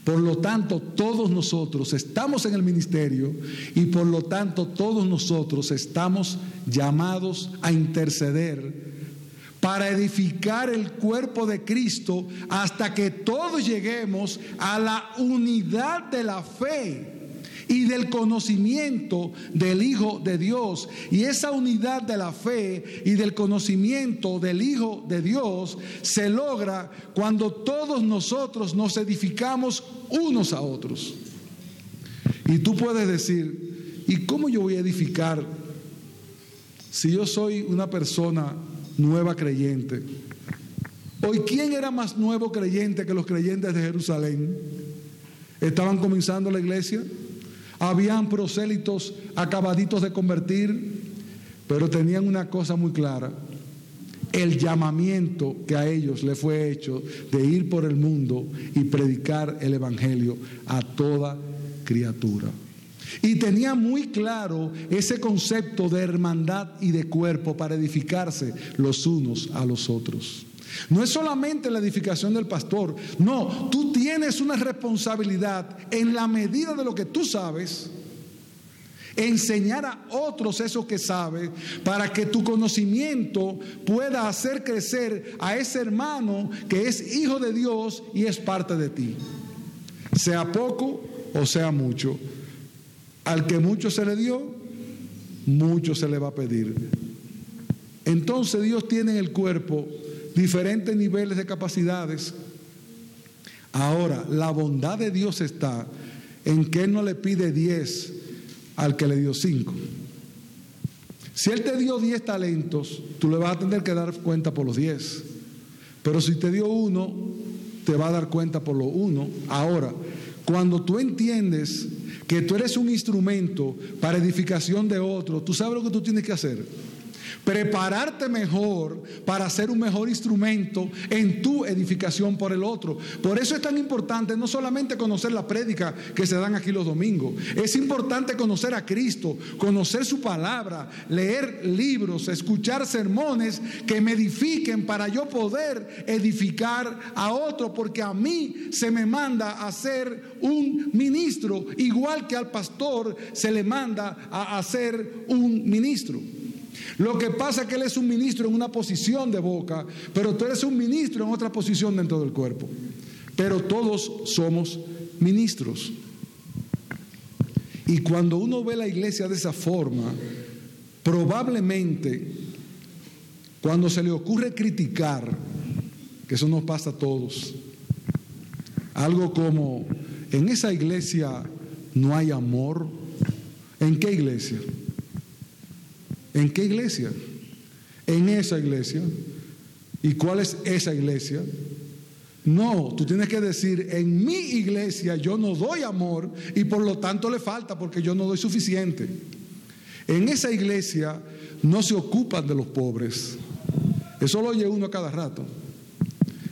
Por lo tanto, todos nosotros estamos en el ministerio y por lo tanto todos nosotros estamos llamados a interceder para edificar el cuerpo de Cristo hasta que todos lleguemos a la unidad de la fe y del conocimiento del Hijo de Dios. Y esa unidad de la fe y del conocimiento del Hijo de Dios se logra cuando todos nosotros nos edificamos unos a otros. Y tú puedes decir, ¿y cómo yo voy a edificar si yo soy una persona nueva creyente? Hoy, ¿quién era más nuevo creyente que los creyentes de Jerusalén? Estaban comenzando la iglesia, habían prosélitos acabaditos de convertir, pero tenían una cosa muy clara, el llamamiento que a ellos le fue hecho de ir por el mundo y predicar el Evangelio a toda criatura. Y tenía muy claro ese concepto de hermandad y de cuerpo para edificarse los unos a los otros. No es solamente la edificación del pastor, no, tú tienes una responsabilidad en la medida de lo que tú sabes, enseñar a otros eso que sabes, para que tu conocimiento pueda hacer crecer a ese hermano que es hijo de Dios y es parte de ti. Sea poco o sea mucho. Al que mucho se le dio, mucho se le va a pedir. Entonces Dios tiene en el cuerpo diferentes niveles de capacidades. Ahora, la bondad de Dios está en que Él no le pide 10 al que le dio 5. Si Él te dio 10 talentos, tú le vas a tener que dar cuenta por los 10. Pero si te dio uno, te va a dar cuenta por lo uno. Ahora, cuando tú entiendes que tú eres un instrumento para edificación de otro, tú sabes lo que tú tienes que hacer prepararte mejor para ser un mejor instrumento en tu edificación por el otro. Por eso es tan importante no solamente conocer la prédica que se dan aquí los domingos, es importante conocer a Cristo, conocer su palabra, leer libros, escuchar sermones que me edifiquen para yo poder edificar a otro, porque a mí se me manda a ser un ministro, igual que al pastor se le manda a ser un ministro. Lo que pasa es que él es un ministro en una posición de boca, pero tú eres un ministro en otra posición dentro del cuerpo. Pero todos somos ministros. Y cuando uno ve la iglesia de esa forma, probablemente cuando se le ocurre criticar, que eso nos pasa a todos, algo como, en esa iglesia no hay amor, ¿en qué iglesia? ¿En qué iglesia? En esa iglesia. ¿Y cuál es esa iglesia? No, tú tienes que decir, en mi iglesia yo no doy amor y por lo tanto le falta porque yo no doy suficiente. En esa iglesia no se ocupan de los pobres. Eso lo oye uno a cada rato.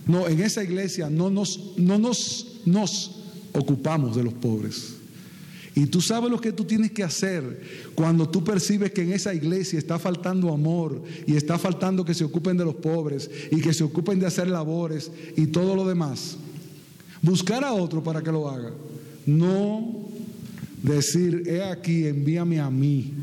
No, en esa iglesia no nos, no nos, nos ocupamos de los pobres. Y tú sabes lo que tú tienes que hacer cuando tú percibes que en esa iglesia está faltando amor y está faltando que se ocupen de los pobres y que se ocupen de hacer labores y todo lo demás. Buscar a otro para que lo haga. No decir, he aquí, envíame a mí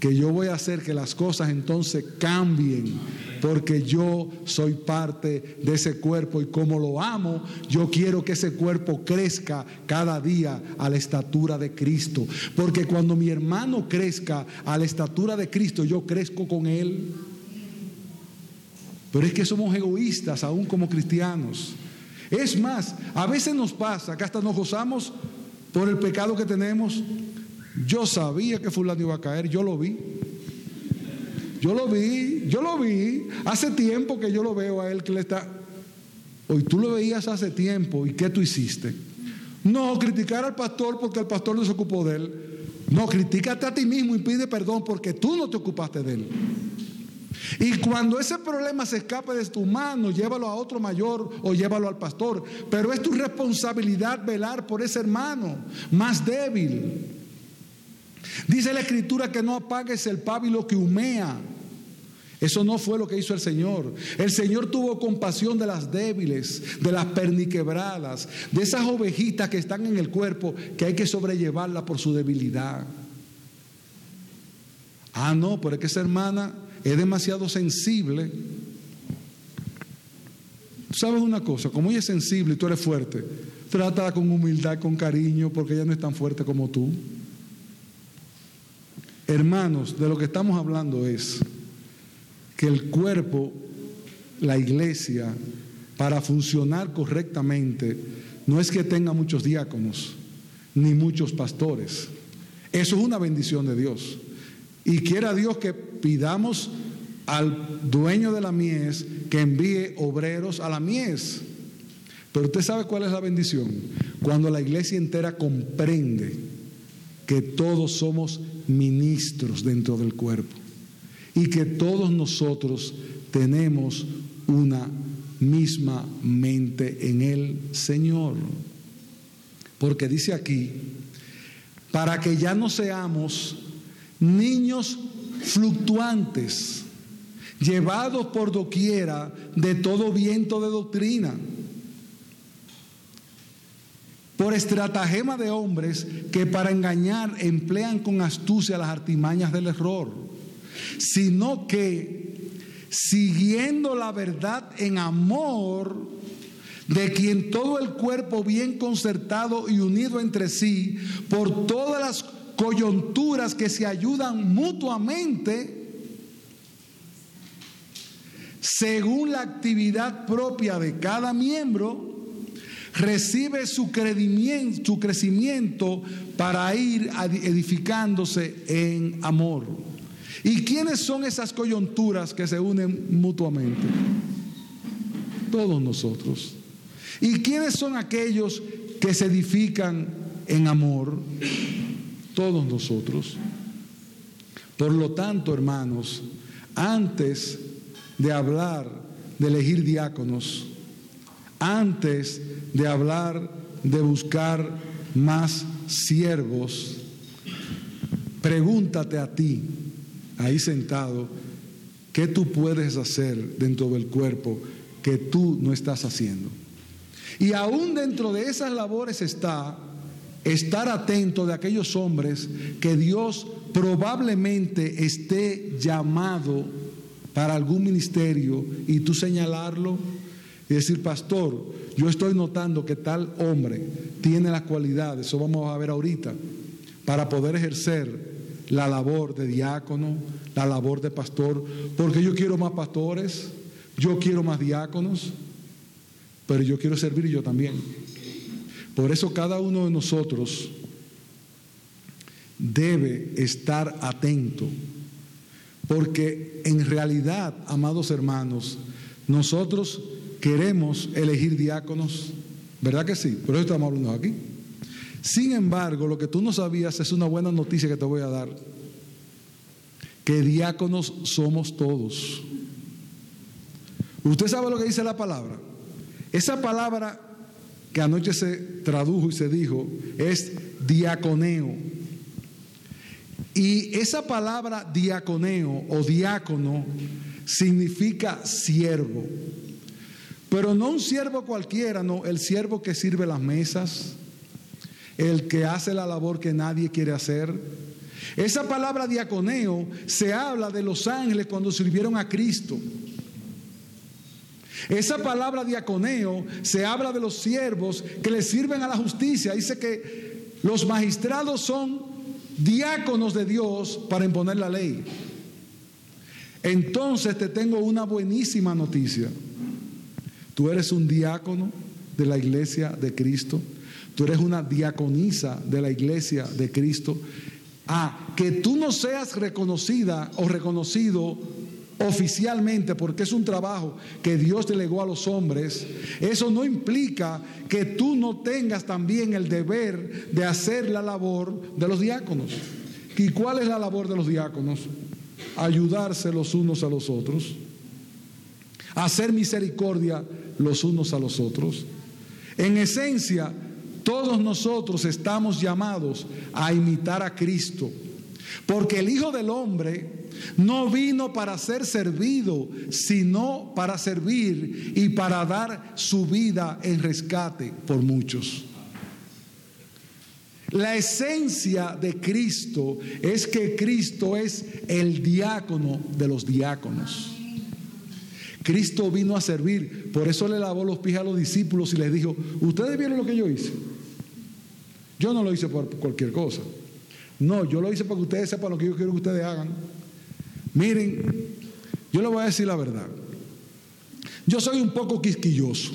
que yo voy a hacer que las cosas entonces cambien, porque yo soy parte de ese cuerpo y como lo amo, yo quiero que ese cuerpo crezca cada día a la estatura de Cristo, porque cuando mi hermano crezca a la estatura de Cristo, yo crezco con él. Pero es que somos egoístas aún como cristianos. Es más, a veces nos pasa que hasta nos gozamos por el pecado que tenemos yo sabía que fulano iba a caer, yo lo vi. Yo lo vi, yo lo vi. Hace tiempo que yo lo veo a él que le está... Hoy tú lo veías hace tiempo y ¿qué tú hiciste? No, criticar al pastor porque el pastor no se ocupó de él. No, critícate a ti mismo y pide perdón porque tú no te ocupaste de él. Y cuando ese problema se escape de tu mano, llévalo a otro mayor o llévalo al pastor. Pero es tu responsabilidad velar por ese hermano más débil. Dice la escritura que no apagues el pábilo que humea. Eso no fue lo que hizo el Señor. El Señor tuvo compasión de las débiles, de las perniquebradas, de esas ovejitas que están en el cuerpo que hay que sobrellevarla por su debilidad. Ah, no, pero es que esa hermana es demasiado sensible. ¿Sabes una cosa? Como ella es sensible y tú eres fuerte, Trátala con humildad, con cariño, porque ella no es tan fuerte como tú. Hermanos, de lo que estamos hablando es que el cuerpo, la iglesia, para funcionar correctamente, no es que tenga muchos diáconos ni muchos pastores. Eso es una bendición de Dios. Y quiera Dios que pidamos al dueño de la mies que envíe obreros a la mies. Pero usted sabe cuál es la bendición. Cuando la iglesia entera comprende que todos somos ministros dentro del cuerpo y que todos nosotros tenemos una misma mente en el Señor. Porque dice aquí, para que ya no seamos niños fluctuantes, llevados por doquiera de todo viento de doctrina, por estratagema de hombres que para engañar emplean con astucia las artimañas del error, sino que siguiendo la verdad en amor, de quien todo el cuerpo bien concertado y unido entre sí, por todas las coyunturas que se ayudan mutuamente, según la actividad propia de cada miembro, recibe su, crecimiento para ir edificándose en amor. ¿Y quiénes son esas coyunturas que se unen mutuamente? Todos nosotros. ¿Y quiénes son aquellos que se edifican en amor? Todos nosotros. Por lo tanto, hermanos, antes de hablar de elegir diáconos, antes de hablar de buscar más siervos, pregúntate a ti, ahí sentado, ¿qué tú puedes hacer dentro del cuerpo que tú no estás haciendo? Y aún dentro de esas labores está estar atento de aquellos hombres que Dios probablemente esté llamado para algún ministerio y tú señalarlo y decir, pastor, yo estoy notando que tal hombre tiene las cualidades, eso vamos a ver ahorita, para poder ejercer la labor de diácono, la labor de pastor, porque yo quiero más pastores, yo quiero más diáconos, pero yo quiero servir yo también. Por eso cada uno de nosotros debe estar atento, porque en realidad, amados hermanos, nosotros queremos elegir diáconos, ¿verdad que sí? Por eso estamos hablando aquí. Sin embargo, lo que tú no sabías es una buena noticia que te voy a dar, que diáconos somos todos. ¿Usted sabe lo que dice la palabra? Esa palabra que anoche se tradujo y se dijo es diaconeo. Y esa palabra diaconeo o diácono significa siervo. Pero no un siervo cualquiera, no, el siervo que sirve las mesas, el que hace la labor que nadie quiere hacer. Esa palabra diaconeo se habla de los ángeles cuando sirvieron a Cristo. Esa palabra diaconeo se habla de los siervos que le sirven a la justicia. Dice que los magistrados son diáconos de Dios para imponer la ley. Entonces te tengo una buenísima noticia. Tú eres un diácono de la iglesia de Cristo. Tú eres una diaconisa de la iglesia de Cristo. Ah, que tú no seas reconocida o reconocido oficialmente, porque es un trabajo que Dios delegó a los hombres, eso no implica que tú no tengas también el deber de hacer la labor de los diáconos. ¿Y cuál es la labor de los diáconos? Ayudarse los unos a los otros, hacer misericordia los unos a los otros. En esencia, todos nosotros estamos llamados a imitar a Cristo, porque el Hijo del Hombre no vino para ser servido, sino para servir y para dar su vida en rescate por muchos. La esencia de Cristo es que Cristo es el diácono de los diáconos. Cristo vino a servir. Por eso le lavó los pies a los discípulos y les dijo, ¿ustedes vieron lo que yo hice? Yo no lo hice por cualquier cosa. No, yo lo hice para que ustedes sepan lo que yo quiero que ustedes hagan. Miren, yo les voy a decir la verdad. Yo soy un poco quisquilloso.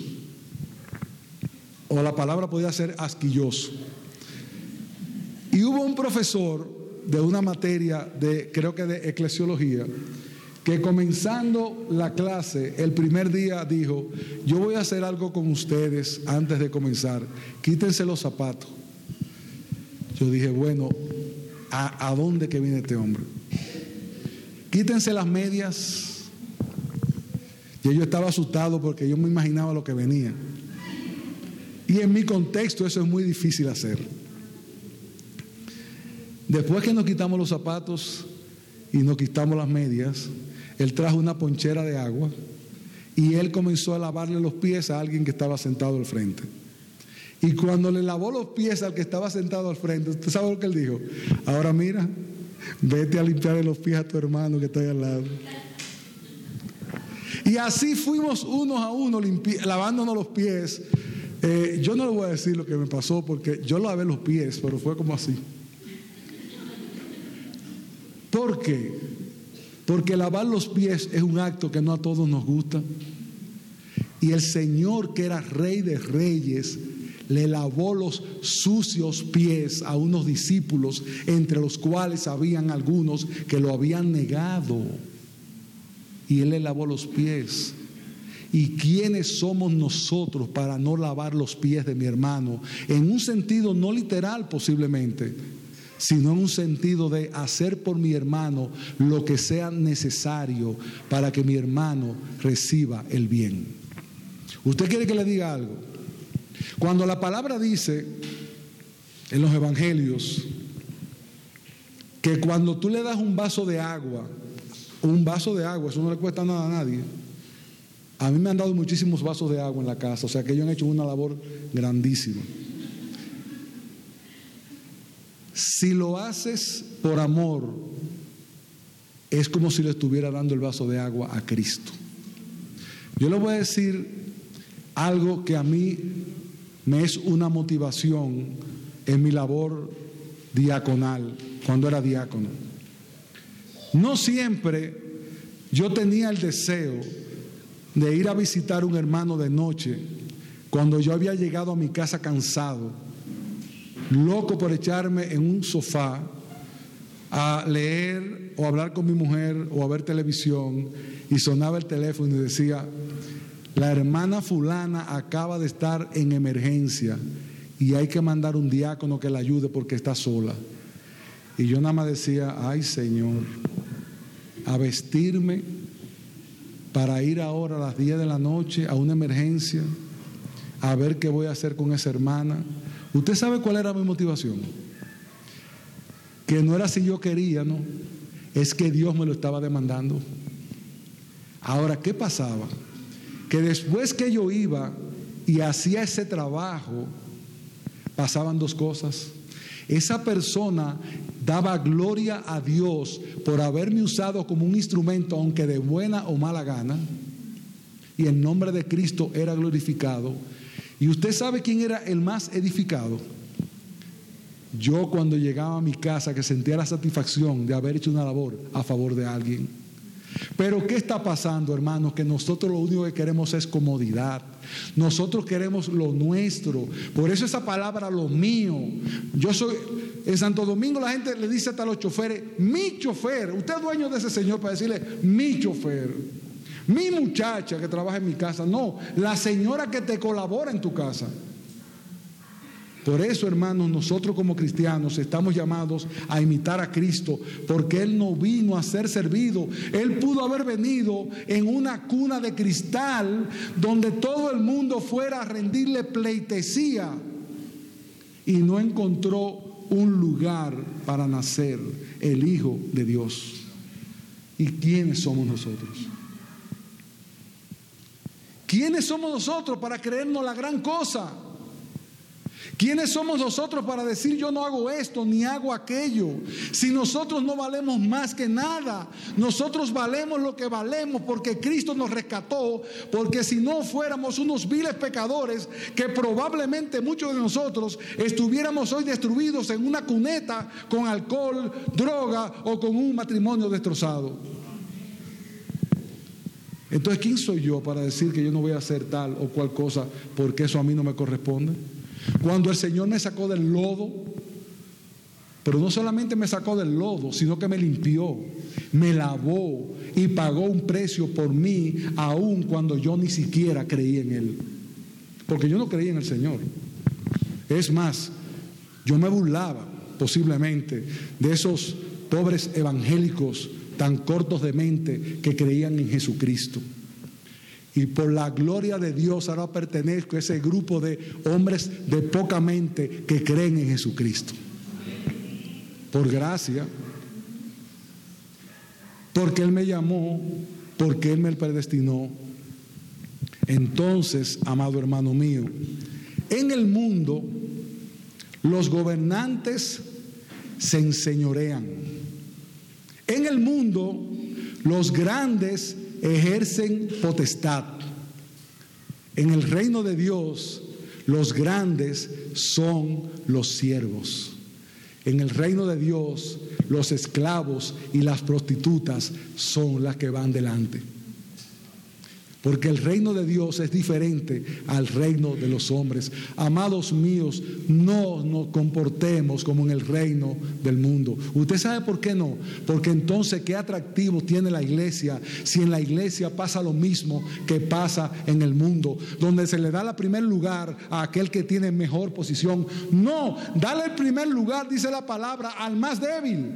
O la palabra podría ser asquilloso. Y hubo un profesor de una materia de, creo que de eclesiología, que comenzando la clase, el primer día dijo, yo voy a hacer algo con ustedes antes de comenzar, quítense los zapatos. Yo dije, bueno, ¿a, dónde que viene este hombre? Quítense las medias. Y yo estaba asustado porque yo me imaginaba lo que venía. Y en mi contexto eso es muy difícil hacer. Después que nos quitamos los zapatos y nos quitamos las medias, él trajo una ponchera de agua y él comenzó a lavarle los pies a alguien que estaba sentado al frente. Y cuando le lavó los pies al que estaba sentado al frente, ¿usted sabe lo que él dijo? Ahora mira, vete a limpiarle los pies a tu hermano que está ahí al lado. Y así fuimos unos a uno lavándonos los pies. Eh, yo no le voy a decir lo que me pasó porque yo lavé los pies, pero fue como así. ¿Por qué? Porque lavar los pies es un acto que no a todos nos gusta. Y el Señor, que era rey de reyes, le lavó los sucios pies a unos discípulos, entre los cuales habían algunos que lo habían negado. Y él le lavó los pies. ¿Y quiénes somos nosotros para no lavar los pies de mi hermano? En un sentido no literal posiblemente, sino en un sentido de hacer por mi hermano lo que sea necesario para que mi hermano reciba el bien. ¿Usted quiere que le diga algo? Cuando la palabra dice en los evangelios que cuando tú le das un vaso de agua, un vaso de agua, eso no le cuesta nada a nadie. A mí me han dado muchísimos vasos de agua en la casa, o sea que ellos han hecho una labor grandísima. Si lo haces por amor, es como si le estuviera dando el vaso de agua a Cristo. Yo le voy a decir algo que a mí me es una motivación en mi labor diaconal, cuando era diácono. No siempre yo tenía el deseo de ir a visitar un hermano de noche cuando yo había llegado a mi casa cansado, loco por echarme en un sofá a leer o hablar con mi mujer o a ver televisión y sonaba el teléfono y decía, la hermana fulana acaba de estar en emergencia y hay que mandar un diácono que la ayude porque está sola. Y yo nada más decía, ay Señor, a vestirme para ir ahora a las 10 de la noche a una emergencia, a ver qué voy a hacer con esa hermana. ¿Usted sabe cuál era mi motivación? Que no era si yo quería, no, es que Dios me lo estaba demandando. Ahora, ¿qué pasaba? que después que yo iba y hacía ese trabajo, pasaban dos cosas. Esa persona daba gloria a Dios por haberme usado como un instrumento, aunque de buena o mala gana, y el nombre de Cristo era glorificado. Y usted sabe quién era el más edificado. Yo cuando llegaba a mi casa que sentía la satisfacción de haber hecho una labor a favor de alguien. Pero ¿qué está pasando, hermanos? Que nosotros lo único que queremos es comodidad. Nosotros queremos lo nuestro. Por eso esa palabra, lo mío. Yo soy, en Santo Domingo la gente le dice hasta a los choferes, mi chofer. Usted es dueño de ese señor para decirle, mi chofer. Mi muchacha que trabaja en mi casa. No, la señora que te colabora en tu casa. Por eso, hermanos, nosotros como cristianos estamos llamados a imitar a Cristo, porque Él no vino a ser servido. Él pudo haber venido en una cuna de cristal donde todo el mundo fuera a rendirle pleitesía y no encontró un lugar para nacer el Hijo de Dios. ¿Y quiénes somos nosotros? ¿Quiénes somos nosotros para creernos la gran cosa? ¿Quiénes somos nosotros para decir yo no hago esto ni hago aquello? Si nosotros no valemos más que nada, nosotros valemos lo que valemos porque Cristo nos rescató, porque si no fuéramos unos viles pecadores, que probablemente muchos de nosotros estuviéramos hoy destruidos en una cuneta con alcohol, droga o con un matrimonio destrozado. Entonces, ¿quién soy yo para decir que yo no voy a hacer tal o cual cosa porque eso a mí no me corresponde? Cuando el Señor me sacó del lodo, pero no solamente me sacó del lodo, sino que me limpió, me lavó y pagó un precio por mí, aun cuando yo ni siquiera creí en Él. Porque yo no creía en el Señor. Es más, yo me burlaba posiblemente de esos pobres evangélicos tan cortos de mente que creían en Jesucristo. Y por la gloria de Dios ahora pertenezco a ese grupo de hombres de poca mente que creen en Jesucristo. Por gracia. Porque Él me llamó, porque Él me predestinó. Entonces, amado hermano mío, en el mundo los gobernantes se enseñorean. En el mundo los grandes ejercen potestad. En el reino de Dios, los grandes son los siervos. En el reino de Dios, los esclavos y las prostitutas son las que van delante. Porque el reino de Dios es diferente al reino de los hombres. Amados míos, no nos comportemos como en el reino del mundo. ¿Usted sabe por qué no? Porque entonces, ¿qué atractivo tiene la iglesia si en la iglesia pasa lo mismo que pasa en el mundo? Donde se le da el primer lugar a aquel que tiene mejor posición. No, dale el primer lugar, dice la palabra, al más débil.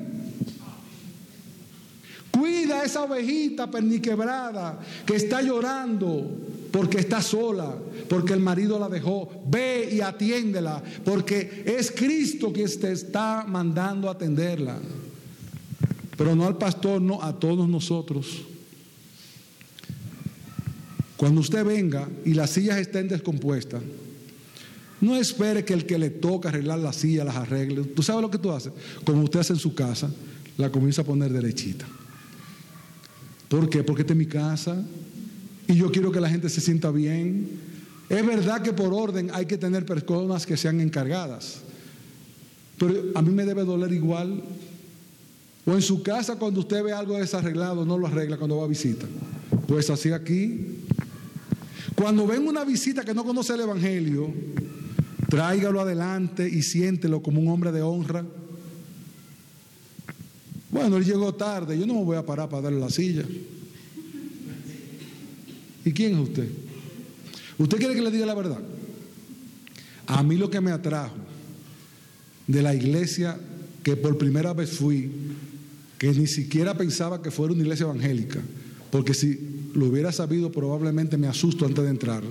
Cuida a esa ovejita perniquebrada que está llorando porque está sola, porque el marido la dejó. Ve y atiéndela, porque es Cristo que te está mandando atenderla. Pero no al pastor, no a todos nosotros. Cuando usted venga y las sillas estén descompuestas, no espere que el que le toca arreglar la silla las arregle. ¿Tú sabes lo que tú haces? Como usted hace en su casa, la comienza a poner derechita. ¿Por qué? Porque esta es mi casa y yo quiero que la gente se sienta bien. Es verdad que por orden hay que tener personas que sean encargadas, pero a mí me debe doler igual. O en su casa cuando usted ve algo desarreglado, no lo arregla cuando va a visita. Pues así aquí. Cuando ven una visita que no conoce el Evangelio, tráigalo adelante y siéntelo como un hombre de honra. Bueno, él llegó tarde, yo no me voy a parar para darle la silla. ¿Y quién es usted? ¿Usted quiere que le diga la verdad? A mí lo que me atrajo de la iglesia que por primera vez fui, que ni siquiera pensaba que fuera una iglesia evangélica, porque si lo hubiera sabido probablemente me asusto antes de entrar,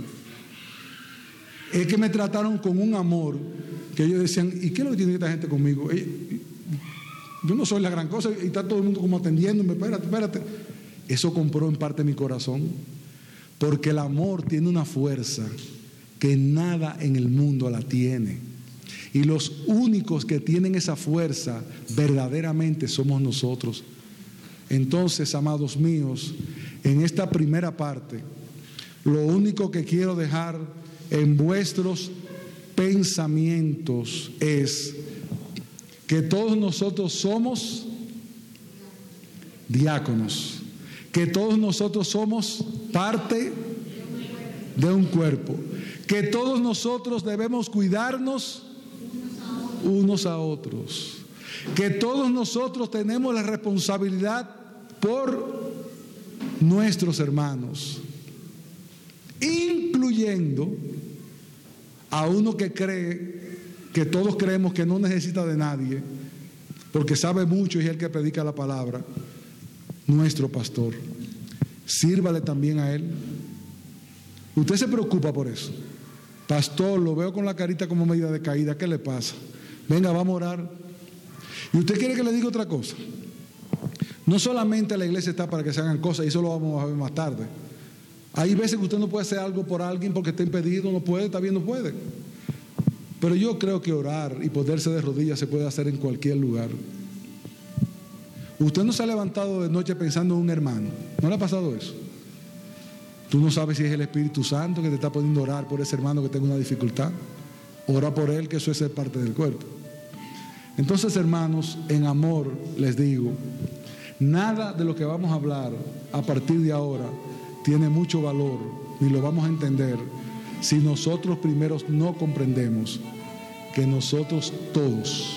es que me trataron con un amor que ellos decían, ¿y qué es lo que tiene esta gente conmigo? Yo no soy la gran cosa y está todo el mundo como atendiéndome, espérate, espérate. Eso compró en parte mi corazón, porque el amor tiene una fuerza que nada en el mundo la tiene. Y los únicos que tienen esa fuerza verdaderamente somos nosotros. Entonces, amados míos, en esta primera parte, lo único que quiero dejar en vuestros pensamientos es que todos nosotros somos diáconos, que todos nosotros somos parte de un cuerpo, que todos nosotros debemos cuidarnos unos a otros, que todos nosotros tenemos la responsabilidad por nuestros hermanos, incluyendo a uno que cree que todos creemos que no necesita de nadie, porque sabe mucho y es el que predica la palabra, nuestro pastor. Sírvale también a él. Usted se preocupa por eso. Pastor, lo veo con la carita como medida de caída, ¿qué le pasa? Venga, vamos a orar. Y usted quiere que le diga otra cosa. No solamente la iglesia está para que se hagan cosas, y eso lo vamos a ver más tarde. Hay veces que usted no puede hacer algo por alguien porque está impedido, no puede, está bien, no puede. Pero yo creo que orar y poderse de rodillas se puede hacer en cualquier lugar. Usted no se ha levantado de noche pensando en un hermano. ¿No le ha pasado eso? Tú no sabes si es el Espíritu Santo que te está poniendo orar por ese hermano que tenga una dificultad. Ora por él, que eso es parte del cuerpo. Entonces, hermanos, en amor les digo, nada de lo que vamos a hablar a partir de ahora tiene mucho valor, ni lo vamos a entender si nosotros primeros no comprendemos que nosotros todos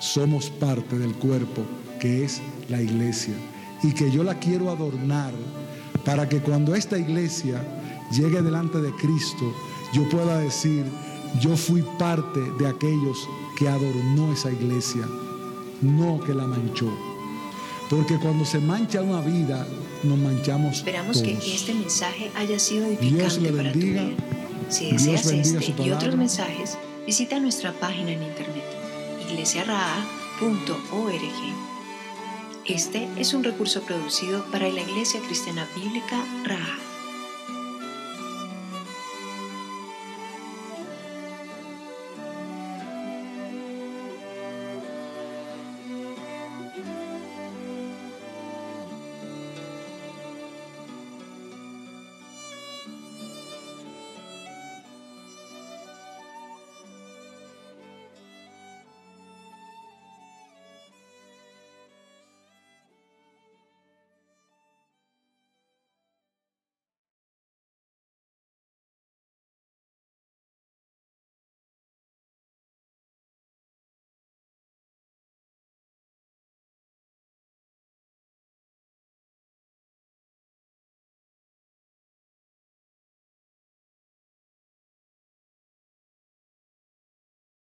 somos parte del cuerpo que es la iglesia y que yo la quiero adornar para que cuando esta iglesia llegue delante de Cristo yo pueda decir, yo fui parte de aquellos que adornó esa iglesia, no que la manchó. Porque cuando se mancha una vida, nos manchamos Esperamos todos. que este mensaje haya sido edificante Dios le para tu bendiga. vida. Si Dios deseas bendiga este su y otros palabra. mensajes, visita nuestra página en internet iglesiaraa.org. Este es un recurso producido para la Iglesia Cristiana Bíblica Raha.